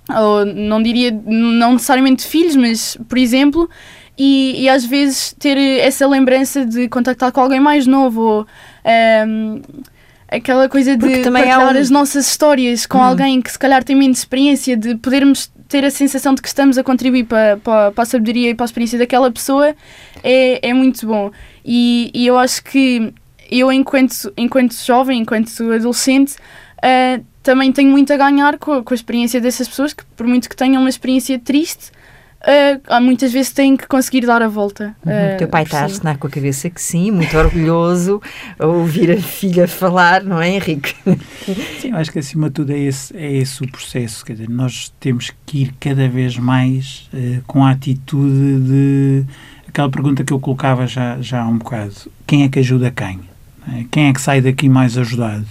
ou não diria, não necessariamente filhos, mas por exemplo, e, e, às vezes ter essa lembrança de contactar com alguém mais novo ou um, ehm, aquela coisa de partilhar um... as nossas histórias com hum. alguém que se calhar tem menos experiência, de podermos ter a sensação de que estamos a contribuir para, para, para a sabedoria e para a experiência daquela pessoa é, é muito bom. E, e eu acho que eu, enquanto, enquanto jovem, enquanto adolescente, uh, também tenho muito a ganhar com a, com a, experiência dessas pessoas que, por muito que tenham uma experiência triste, uh, muitas vezes têm que conseguir dar a volta. Uhum. Uh, Teu pai está a assinar com a cabeça que sim, muito orgulhoso a ouvir a filha falar, não é, Henrique? Sim, eu acho que acima de tudo é esse, é esse o processo. Quer dizer, nós temos que ir cada vez mais uh, com a atitude de. aquela pergunta que eu colocava já, já há um bocado: quem é que ajuda quem? É? Quem é que sai daqui mais ajudado?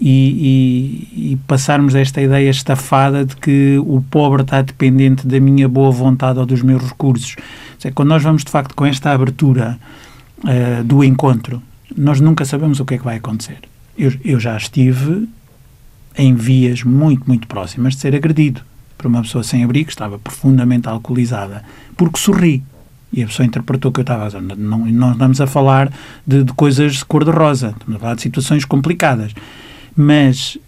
E, e, e, passarmos esta ideia estafada de que o pobre está dependente da minha boa vontade ou dos meus recursos. Seja, quando nós vamos de facto com esta abertura uh, do encontro, nós nunca sabemos o que é que vai acontecer. Eu, eu já estive em vias muito, muito próximas de ser agredido por uma pessoa sem abrigo, estava profundamente alcoolizada, porque sorri. E a pessoa interpretou que eu estava não, não estamos a falar de, de coisas cor-de-rosa, estamos a falar de situações complicadas mas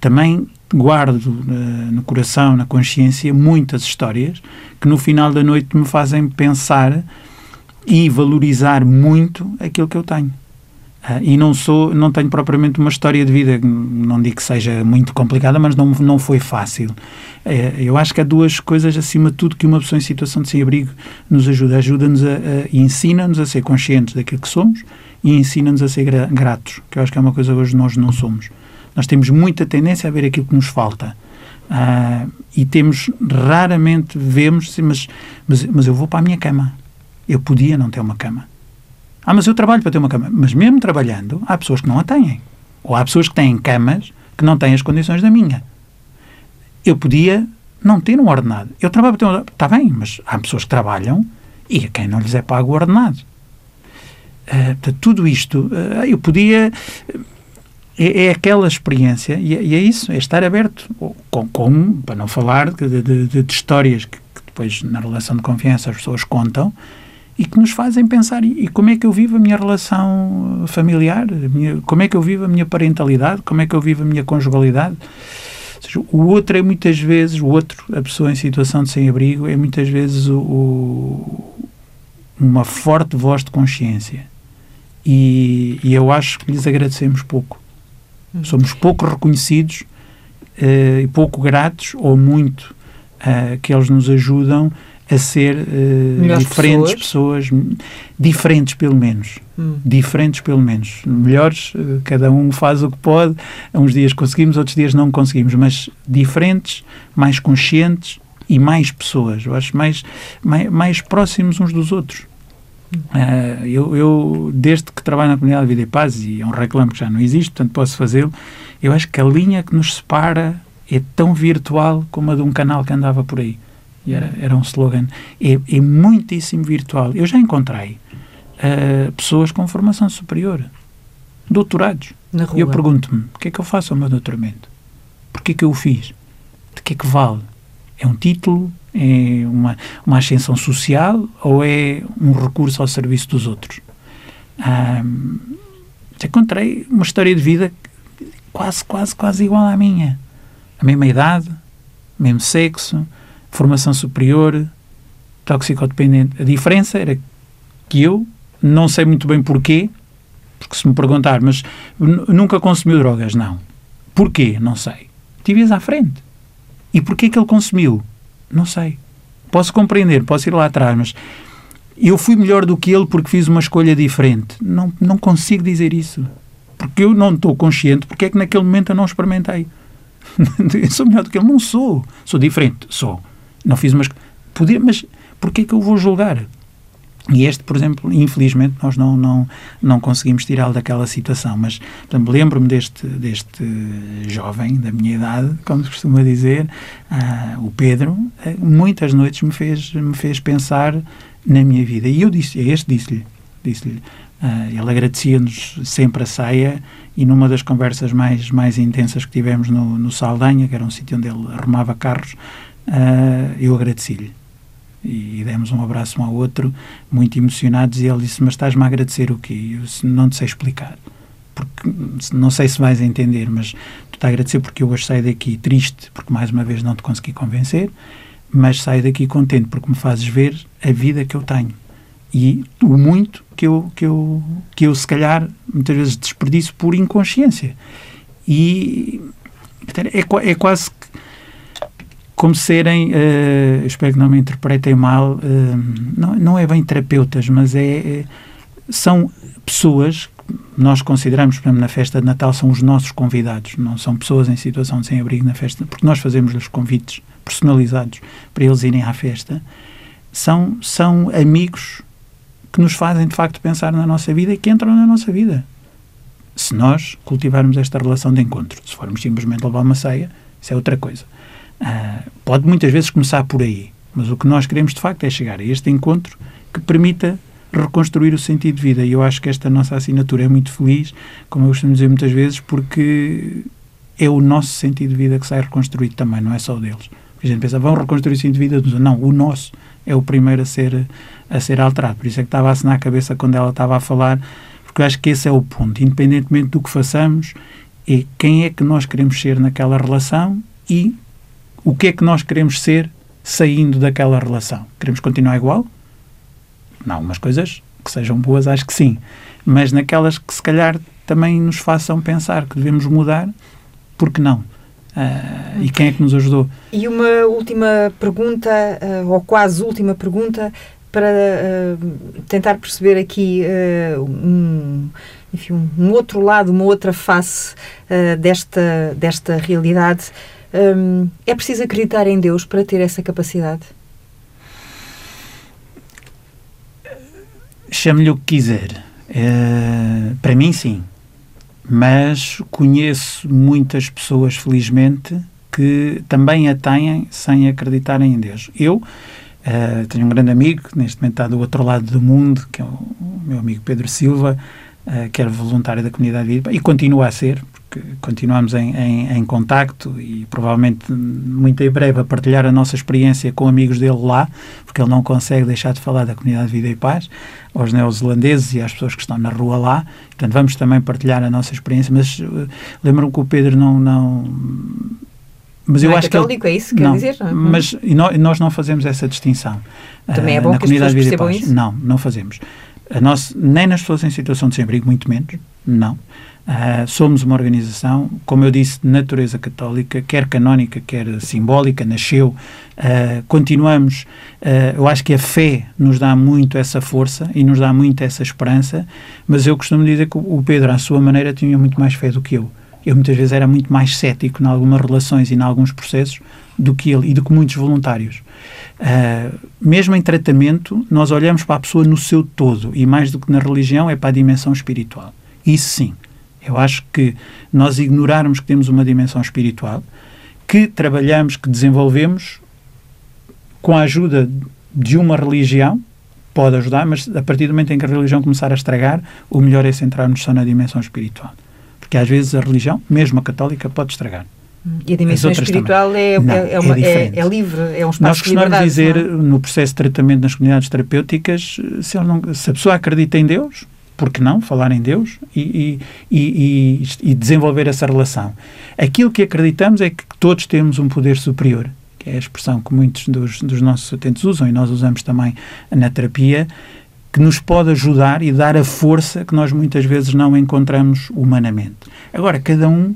também guardo uh, no coração, na consciência, muitas histórias que no final da noite me fazem pensar e valorizar muito aquilo que eu tenho. Uh, e não sou, não tenho propriamente uma história de vida, não digo que seja muito complicada, mas não, não foi fácil. Uh, eu acho que há duas coisas, acima de tudo, que uma pessoa em situação de sem-abrigo nos ajuda. Ajuda-nos e ensina-nos a ser conscientes daquilo que somos e ensina-nos a ser gra gratos, que eu acho que é uma coisa que hoje nós não somos. Nós temos muita tendência a ver aquilo que nos falta. Uh, e temos, raramente vemos, mas, mas, mas eu vou para a minha cama. Eu podia não ter uma cama ah, mas eu trabalho para ter uma cama. Mas mesmo trabalhando, há pessoas que não a têm. Ou há pessoas que têm camas que não têm as condições da minha. Eu podia não ter um ordenado. Eu trabalho para ter um Está bem, mas há pessoas que trabalham e a quem não lhes é pago o ordenado. Uh, tudo isto, uh, eu podia. É, é, aquela experiência, e é, e é, isso, é estar aberto. Com, com para não falar de, de, de, histórias que, que, depois, na relação de confiança, as pessoas contam, e que nos fazem pensar e, e, como é que eu vivo a minha relação familiar, minha, como é que eu vivo a minha parentalidade, como é que eu vivo a minha conjugalidade. Seja, o outro é muitas vezes, o outro, a pessoa em situação de sem-abrigo, é muitas vezes o, o, uma forte voz de consciência. E, e, eu acho que lhes agradecemos pouco. Somos pouco reconhecidos uh, e pouco gratos, ou muito, que eles nos ajudam a ser uh, diferentes pessoas. pessoas. diferentes pelo menos, hum. diferentes pelo menos, melhores, uh, cada um faz o que pode, uns dias conseguimos, outros dias não conseguimos, mas diferentes, mais conscientes e mais pessoas, eu acho mais, mais, mais próximos uns dos outros. Uh, eu, eu, desde que trabalho na comunidade de Vida e Paz, e é um reclamo que já não existe, portanto posso fazê-lo, eu acho que a linha que nos separa é tão virtual como a de um canal que andava por aí e era, era um slogan, é, é muitíssimo virtual. Eu já encontrei uh, pessoas com formação superior, doutorados. E eu pergunto-me, o que é que eu faço ao meu doutoramento? Porquê que eu o fiz? De que é que vale? É um título? É uma, uma ascensão social? Ou é um recurso ao serviço dos outros? Um, encontrei uma história de vida quase, quase, quase igual à minha. A mesma idade, mesmo sexo, formação superior, toxicodependente. A diferença era que eu não sei muito bem porquê, porque se me perguntar, mas nunca consumiu drogas? Não. Porquê? Não sei. Tive à frente. E porquê que ele consumiu? Não sei. Posso compreender, posso ir lá atrás, mas eu fui melhor do que ele porque fiz uma escolha diferente. Não, não consigo dizer isso. Porque eu não estou consciente porque é que naquele momento eu não experimentei. eu sou melhor do que ele. Não sou. Sou diferente. Sou. Não fiz umas. Podia, mas porquê que eu vou julgar? E este, por exemplo, infelizmente, nós não, não, não conseguimos tirá-lo daquela situação. Mas lembro-me deste, deste jovem da minha idade, como se costuma dizer, uh, o Pedro, uh, muitas noites me fez, me fez pensar na minha vida. E eu disse, este disse-lhe, disse-lhe, uh, ele agradecia-nos sempre a ceia e numa das conversas mais, mais intensas que tivemos no, no Saldanha, que era um sítio onde ele arrumava carros, uh, eu agradeci-lhe. E demos um abraço um ao outro, muito emocionados, e ele disse: Mas estás-me a agradecer o quê? Eu disse, não te sei explicar. Porque não sei se vais entender, mas tu estás a agradecer porque eu hoje saio daqui triste, porque mais uma vez não te consegui convencer, mas saio daqui contente porque me fazes ver a vida que eu tenho e o muito que eu, que eu, que eu se calhar muitas vezes desperdiço por inconsciência. E é, é quase como serem, uh, espero que não me interpretem mal, uh, não, não é bem terapeutas, mas é, é, são pessoas nós consideramos, por exemplo, na festa de Natal, são os nossos convidados, não são pessoas em situação de sem-abrigo na festa, porque nós fazemos-lhes convites personalizados para eles irem à festa. São, são amigos que nos fazem, de facto, pensar na nossa vida e que entram na nossa vida. Se nós cultivarmos esta relação de encontro, se formos simplesmente levar uma ceia, isso é outra coisa. Uh, pode muitas vezes começar por aí, mas o que nós queremos de facto é chegar a este encontro que permita reconstruir o sentido de vida. E eu acho que esta nossa assinatura é muito feliz, como eu costumo dizer muitas vezes, porque é o nosso sentido de vida que sai reconstruído também, não é só o deles. A gente pensa, vão reconstruir o sentido de vida, não, o nosso é o primeiro a ser, a ser alterado. Por isso é que estava a assinar a cabeça quando ela estava a falar, porque eu acho que esse é o ponto. Independentemente do que façamos, é quem é que nós queremos ser naquela relação e o que é que nós queremos ser saindo daquela relação? Queremos continuar igual? Não, umas coisas que sejam boas, acho que sim. mas naquelas que se calhar também nos façam pensar que devemos mudar, porque não? Uh, e quem é que nos ajudou? E uma última pergunta, uh, ou quase última pergunta, para uh, tentar perceber aqui um, enfim, um outro lado, uma outra face desta, desta realidade. Um, é preciso acreditar em Deus para ter essa capacidade? Chame-lhe o que quiser. para mim, sim mas conheço muitas pessoas, felizmente, que também a têm sem acreditarem em Deus. Eu uh, tenho um grande amigo, que neste momento está do outro lado do mundo, que é o meu amigo Pedro Silva, uh, que era voluntário da comunidade vida e continua a ser, porque continuamos em, em, em, contacto e provavelmente muito em breve a partilhar a nossa experiência com amigos dele lá, porque ele não consegue deixar de falar da comunidade Vida e Paz aos neozelandeses e às pessoas que estão na rua lá. Portanto, vamos também partilhar a nossa experiência, mas uh, lembro-me que o Pedro não... não mas não eu é acho católico, que ele, é isso que não, quer dizer? Não? Mas e nós, nós, não fazemos essa distinção. Também é bom que as pessoas percebam isso? Não, não fazemos. Nossa, nem nas pessoas em situação de sem-abrigo, muito menos, não. Uh, somos uma organização, como eu disse, de natureza católica, quer canónica, quer simbólica, nasceu. Uh, continuamos. Uh, eu acho que a fé nos dá muito essa força e nos dá muito essa esperança, mas eu costumo dizer que o Pedro, à sua maneira, tinha muito mais fé do que eu. Eu muitas vezes era muito mais cético em algumas relações e em alguns processos do que ele e do que muitos voluntários. mesmo em tratamento, nós olhamos para a pessoa no seu todo e mais do que na religião é para a dimensão espiritual. Isso sim. Eu acho que nós ignorarmos que temos uma dimensão espiritual, que trabalhamos, que desenvolvemos com a ajuda de uma religião, pode ajudar, mas a partir do momento em que a religião começar a estragar, o melhor é centrarmos só na dimensão espiritual. Porque às vezes a religião, mesmo a católica, pode estragar. E a dimensão espiritual é, Não, é, é, uma, é, é, livre, é um espaço Nós costumamos dizer, é? no processo de tratamento nas comunidades terapêuticas, se, não, se a pessoa acredita em Deus, porque não, falar em Deus e, e, e, e, desenvolver essa relação. Aquilo que acreditamos é que todos temos um poder superior, que é a expressão que muitos dos, dos nossos utentes usam e nós usamos também na terapia, que nos pode ajudar e dar a força que nós muitas vezes não encontramos humanamente. Agora, cada um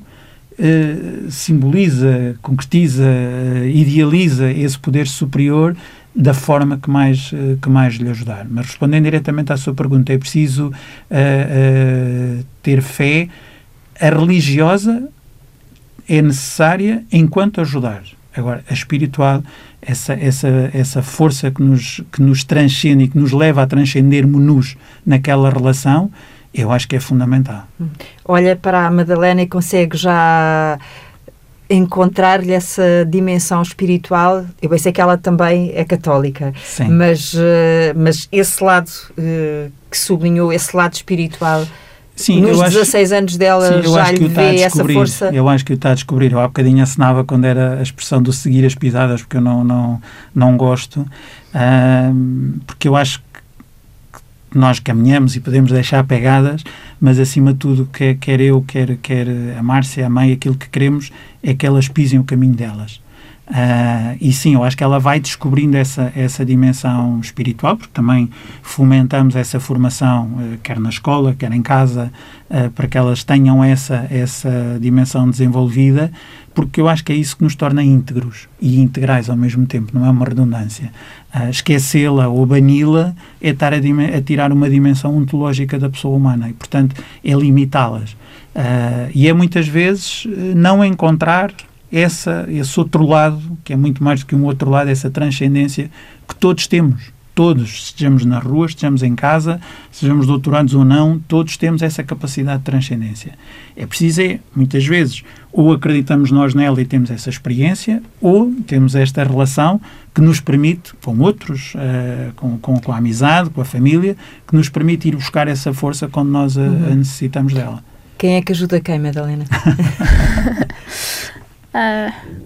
Uh, simboliza, concretiza, uh, idealiza esse poder superior da forma que mais, eh, que mais lhe ajudar. Mas respondendo diretamente à sua pergunta, é preciso uh, uh, ter fé. A religiosa é necessária enquanto ajudar. Agora, a espiritual, essa, essa, essa força que nos, que nos transcende e que nos leva a transcendermos-nos naquela relação, eu acho que é fundamental. Olha para a Madalena e consegue já encontrar-lhe essa dimensão espiritual. Eu pensei que ela também é católica, Sim. mas uh, mas esse lado uh, que sublinhou esse lado espiritual. Sim, Nos acho, 16 anos dela sim, já lhe vê essa força. Eu acho que o está a descobrir. Eu há bocadinho assinava quando era a expressão do seguir as pisadas, porque eu não, não, não gosto, uh, porque eu acho nós caminhamos e podemos deixar pegadas, mas acima de tudo, quer, quer eu, quer, quer a Márcia, a mãe, aquilo que queremos é que elas pisem o caminho delas. Uh, e sim, eu acho que ela vai descobrindo essa, essa dimensão espiritual, porque também fomentamos essa formação, uh, quer na escola, quer em casa, uh, para que elas tenham essa, essa dimensão desenvolvida, porque eu acho que é isso que nos torna íntegros e integrais ao mesmo tempo, não é uma redundância. Esquecê-la ou bani-la é estar a, a, tirar uma dimensão ontológica da pessoa humana e, portanto, é limitá-las. e é muitas vezes não encontrar essa, esse outro lado, que é muito mais do que um outro lado, essa transcendência que todos temos. Todos, sejamos na rua, estejamos em casa, sejamos doutorados ou não, todos temos essa capacidade de transcendência. É preciso, é, muitas vezes, ou acreditamos nós nela e temos essa experiência, ou temos esta relação que nos permite, com outros, uh, com, com, com, a amizade, com a família, que nos permite ir buscar essa força quando nós a, uhum. a necessitamos dela. Quem é que ajuda quem, Madalena? Uh,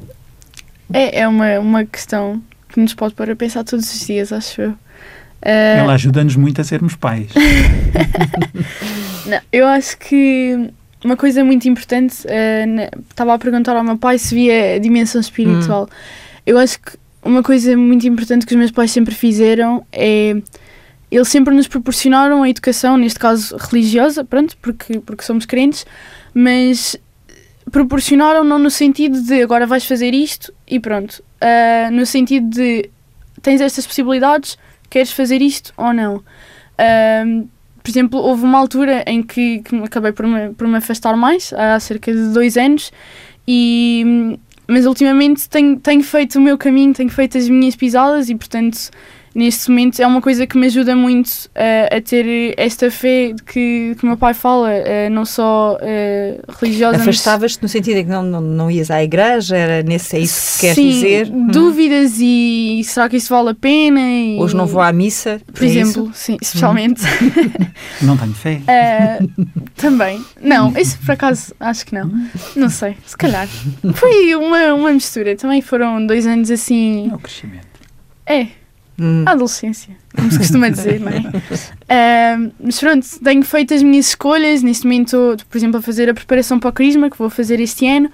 é, é uma, uma questão que nos pode pôr a pensar todos os dias, acho eu. Uh, Ela ajuda-nos muito a sermos pais. Não, eu acho que uma coisa muito importante, uh, estava a perguntar ao meu pai se via a dimensão espiritual. Hum. Eu acho que uma coisa muito importante que os meus pais sempre fizeram é eles sempre nos proporcionaram a educação, neste caso religiosa, pronto, porque, porque somos crentes, mas proporcionaram não no sentido de agora vais fazer isto e pronto, uh, no sentido de tens estas possibilidades, queres fazer isto ou não. Uh, por exemplo, houve uma altura em que, que acabei por me, por me afastar mais, há cerca de dois anos, e, mas ultimamente tenho, tenho feito o meu caminho, tenho feito as minhas pisadas e, portanto, neste momento é uma coisa que me ajuda muito uh, a ter esta fé que, que o meu pai fala, uh, não só uh, religiosa. Afastavas-te no sentido de que não, não, não ias à igreja? Era nesse, é isso que queres Sim, dizer? Hum. dúvidas e será que isso vale a pena? E, Hoje não vou à missa? Por é exemplo, isso? sim, especialmente. não tenho fé. também. Não, isso por acaso acho que não. Não sei, se calhar. Foi uma, uma mistura. Também foram dois anos assim. É o crescimento. É, Hum. A adolescência, como se costuma dizer, não é? Uh, mas pronto, tenho feito as minhas escolhas. Neste momento, por exemplo, a fazer a preparação para o Crisma, que vou fazer este ano.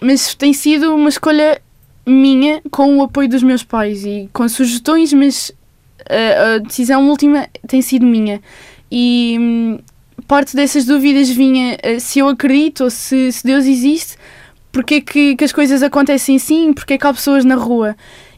mas tem sido uma escolha minha com o apoio dos meus pais e com sugestões, mas a, a decisão última tem sido minha. E hum, parte dessas dúvidas vinha uh, se eu acredito ou se, se Deus existe, porque é que, que as coisas acontecem assim, porque é que há pessoas na rua.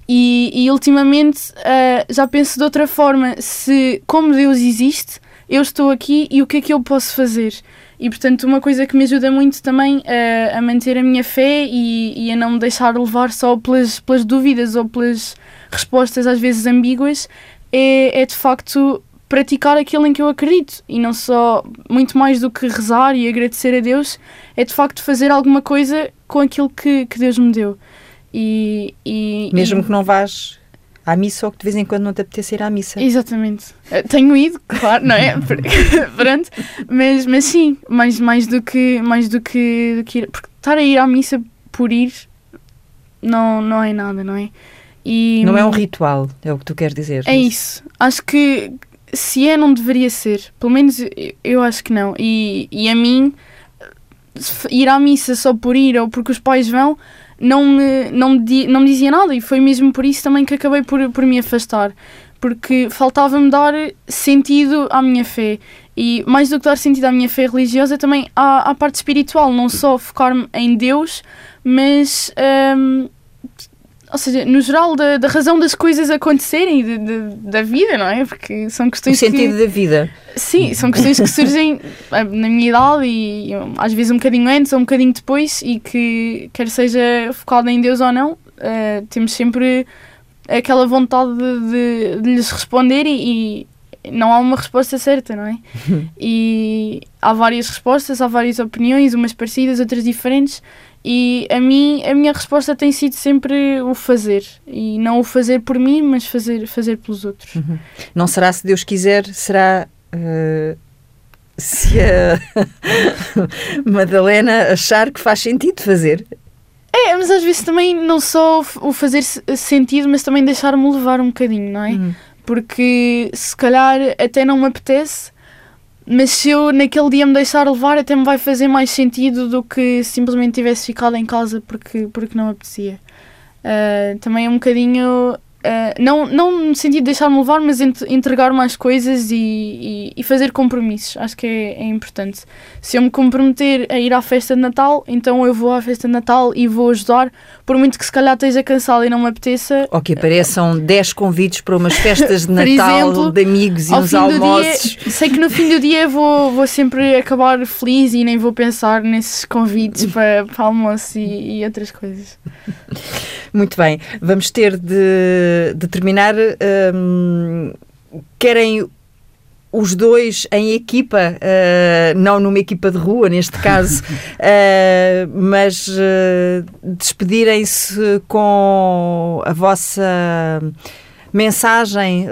E, e ultimamente uh, já penso de outra forma: se, como Deus existe, eu estou aqui e o que é que eu posso fazer? E portanto, uma coisa que me ajuda muito também uh, a manter a minha fé e, e, a não me deixar levar só pelas, pelas dúvidas ou pelas respostas às vezes ambíguas é, é de facto praticar aquilo em que eu acredito e não só muito mais do que rezar e agradecer a Deus, é de facto fazer alguma coisa com aquilo que, que Deus me deu. E, e Mesmo e... que não vás à missa ou que de vez em quando não te apeteça ir à missa. Exatamente. Eh, tenho ido, claro, não é? Pronto. Mas, mas sim, mais, mais do que mais do que, do que ir. Porque estar a ir à missa por ir não, não é nada, não é? E, não é um ritual, é o que tu queres dizer. É isso. Acho que se é, não deveria ser. Pelo menos eu acho que não. E, e a mim, ir à missa só por ir ou porque os pais vão, não me, não, me não me dizia nada e foi mesmo por isso também que acabei por, por me afastar. Porque faltava-me dar sentido à minha fé. E mais do que dar sentido à minha fé religiosa também à, à parte espiritual, não só focar-me em Deus mas um, ou seja, no geral, da, da razão das coisas acontecerem, de, de, da vida, não é? Porque são questões. O sentido que, da vida. Sim, são questões que surgem eh, na minha idade e às vezes um bocadinho antes ou um bocadinho depois e que, quer seja focada em Deus ou não, uh, temos sempre aquela vontade de, de, de lhes responder e, e não há uma resposta certa, não é? e há várias respostas, há várias opiniões, umas parecidas, outras diferentes, e a mim, a minha resposta tem sido sempre o fazer. E não o fazer por mim, mas fazer, fazer pelos outros. Uhum. Não será, se Deus quiser, será. Uh, se a Madalena achar que faz sentido fazer. É, mas às vezes também não só o fazer sentido, mas também deixar-me levar um bocadinho, não é? Uhum. Porque se calhar até não me apetece, mas se eu naquele dia me deixar levar, até me vai fazer mais sentido do que simplesmente tivesse ficado em casa porque, porque não apetecia. Uh, também é um bocadinho Uh, não, não no sentido de deixar-me levar, mas entregar mais coisas e, e, e fazer compromissos. Acho que é, é, importante. Se eu me comprometer a ir à festa de Natal, então eu vou à festa de Natal e vou ajudar, por muito que se calhar esteja cansado e não me apeteça. Ou que apareçam 10 convites para umas festas de Natal exemplo, de amigos e uns almoços. Dia, sei que no fim do dia vou, vou sempre acabar feliz e nem vou pensar nesses convites para, para almoço e, e outras coisas. Muito bem, vamos ter de, de terminar. Um, querem os dois em equipa, uh, não numa equipa de rua neste caso, uh, mas uh, despedirem-se com a vossa mensagem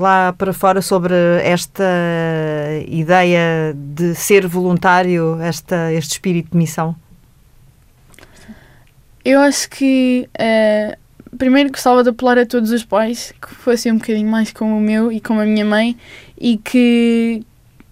lá para fora sobre esta ideia de ser voluntário, esta, este espírito de missão. Eu acho que uh, primeiro gostava de apelar a todos os pais que fossem um bocadinho mais como o meu e como a minha mãe e que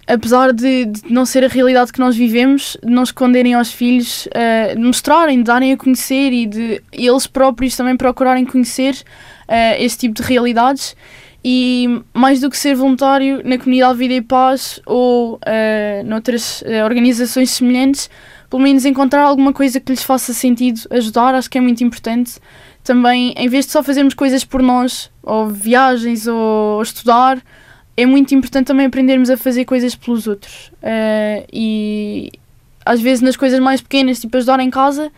apesar de, de não ser a realidade que nós vivemos, não esconderem aos filhos, uh, mostrarem, darem a conhecer e de eles próprios também procurarem conhecer uh, este tipo de realidades e mais do que ser voluntário na comunidade Vida e Paz ou uh, noutras organizações semelhantes, pelo menos encontrar alguma coisa que lhes faça sentido ajudar, acho que é muito importante. Também, em vez de só fazermos coisas por nós, ou viagens, ou, ou estudar, é muito importante também aprendermos a fazer coisas pelos outros. Uh, e às vezes nas coisas mais pequenas, tipo ajudar em casa,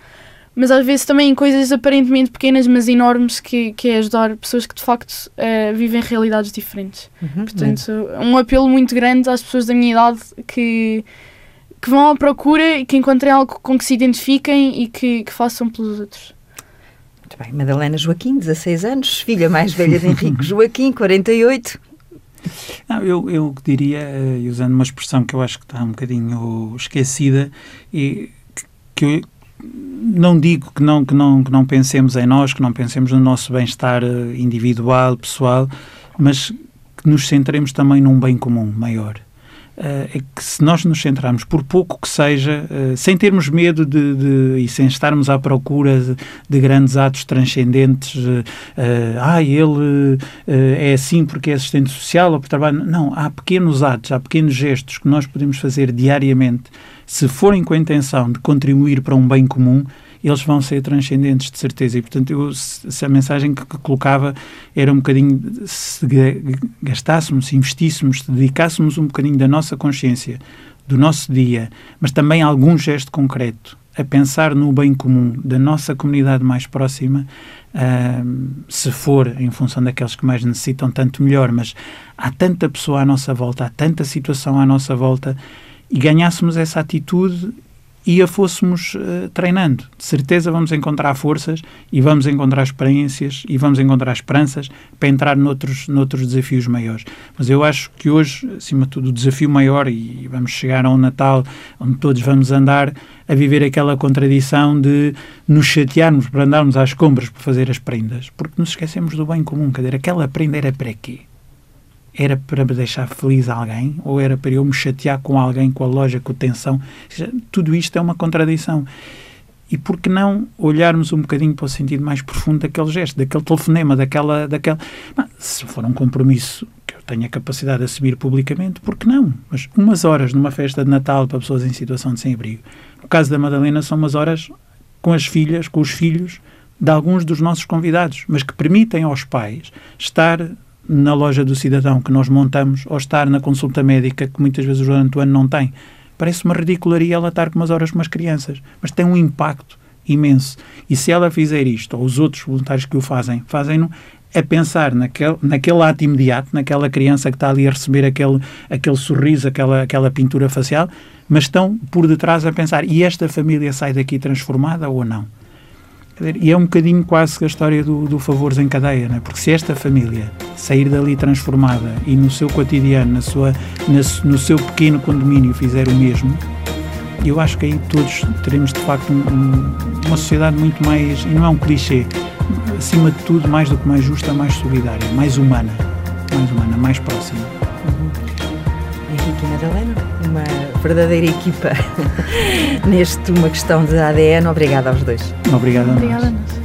mas às vezes também em coisas aparentemente pequenas, mas enormes, que, que é ajudar pessoas que de facto uh, vivem realidades diferentes. Uhum, Portanto, é. um apelo muito grande às pessoas da minha idade que, que vão à procura e que encontrem algo com que se identifiquem e que, que façam pelos outros. Muito bem. Madalena Joaquim, 16 anos, filha mais velha de Henrique Joaquim, 48. Não, eu, eu diria, eh, usando uma expressão que eu acho que está um bocadinho esquecida, e que eu, não digo que não, que, não, que não pensemos em nós, que não pensemos no nosso bem-estar eh, individual, pessoal, mas que nos centremos também num bem comum maior. Uh, é que se nós nos centrarmos, por pouco que seja, uh, sem termos medo de, de, e sem estarmos à procura de, de grandes atos transcendentes, ah, ele é assim porque é assistente social ou por trabalho. Não, há pequenos atos, há pequenos gestos que nós podemos fazer diariamente se forem com a intenção de contribuir para um bem comum, eles vão ser transcendentes, de certeza. E, portanto, eu, se a mensagem que, que, colocava era um bocadinho, se gastássemos, se investíssemos, se dedicássemos um bocadinho da nossa consciência, do nosso dia, mas também algum gesto concreto, a pensar no bem comum da nossa comunidade mais próxima, uh, se for em função daqueles que mais necessitam, tanto melhor, mas há tanta pessoa à nossa volta, há tanta situação à nossa volta e ganhássemos essa atitude e a fôssemos uh, treinando. De certeza vamos encontrar forças e vamos encontrar experiências e vamos encontrar esperanças para entrar noutros, noutros desafios maiores. Mas eu acho que hoje, acima de tudo, o desafio maior, e vamos chegar a um Natal onde todos vamos andar a viver aquela contradição de nos chatearmos para andarmos às compras para fazer as prendas, porque nos esquecemos do bem comum. Dizer, aquela prenda era para quê? Era para me deixar feliz alguém ou era para eu me chatear com alguém, com a loja, com a tensão? Tudo isto é uma contradição. E por que não olharmos um bocadinho para o sentido mais profundo daquele gesto, daquele telefonema, daquela. daquela... se for um compromisso que eu tenha capacidade de assumir publicamente, por que não? Mas umas horas numa festa de Natal para pessoas em situação de sem-abrigo. No caso da Madalena, são umas horas com as filhas, com os filhos de alguns dos nossos convidados, mas que permitem aos pais estar na loja do cidadão que nós montamos ou estar na consulta médica que muitas vezes durante o ano não tem. Parece uma ridicularia ela estar com umas horas com as crianças, mas tem um impacto imenso. E se ela fizer isto, ou os outros voluntários que o fazem, fazem-no a pensar naquele, naquele ato imediato, naquela criança que está ali a receber aquele, aquele sorriso, aquela, aquela pintura facial, mas estão por detrás a pensar, e esta família sai daqui transformada ou não? E é um bocadinho quase a história do, do favores em cadeia, não é? porque se esta família sair dali transformada e no seu cotidiano, na sua, na, no seu pequeno condomínio fizer o mesmo, eu acho que aí todos teremos de facto um, um, uma sociedade muito mais, e não é um clichê, acima de tudo, mais do que mais justa, mais solidária, mais humana, mais humana, mais próxima. Uhum. Henrique e Madalena, uma verdadeira equipa neste Uma Questão de ADN. Obrigada aos dois. Obrigada Obrigada a nós.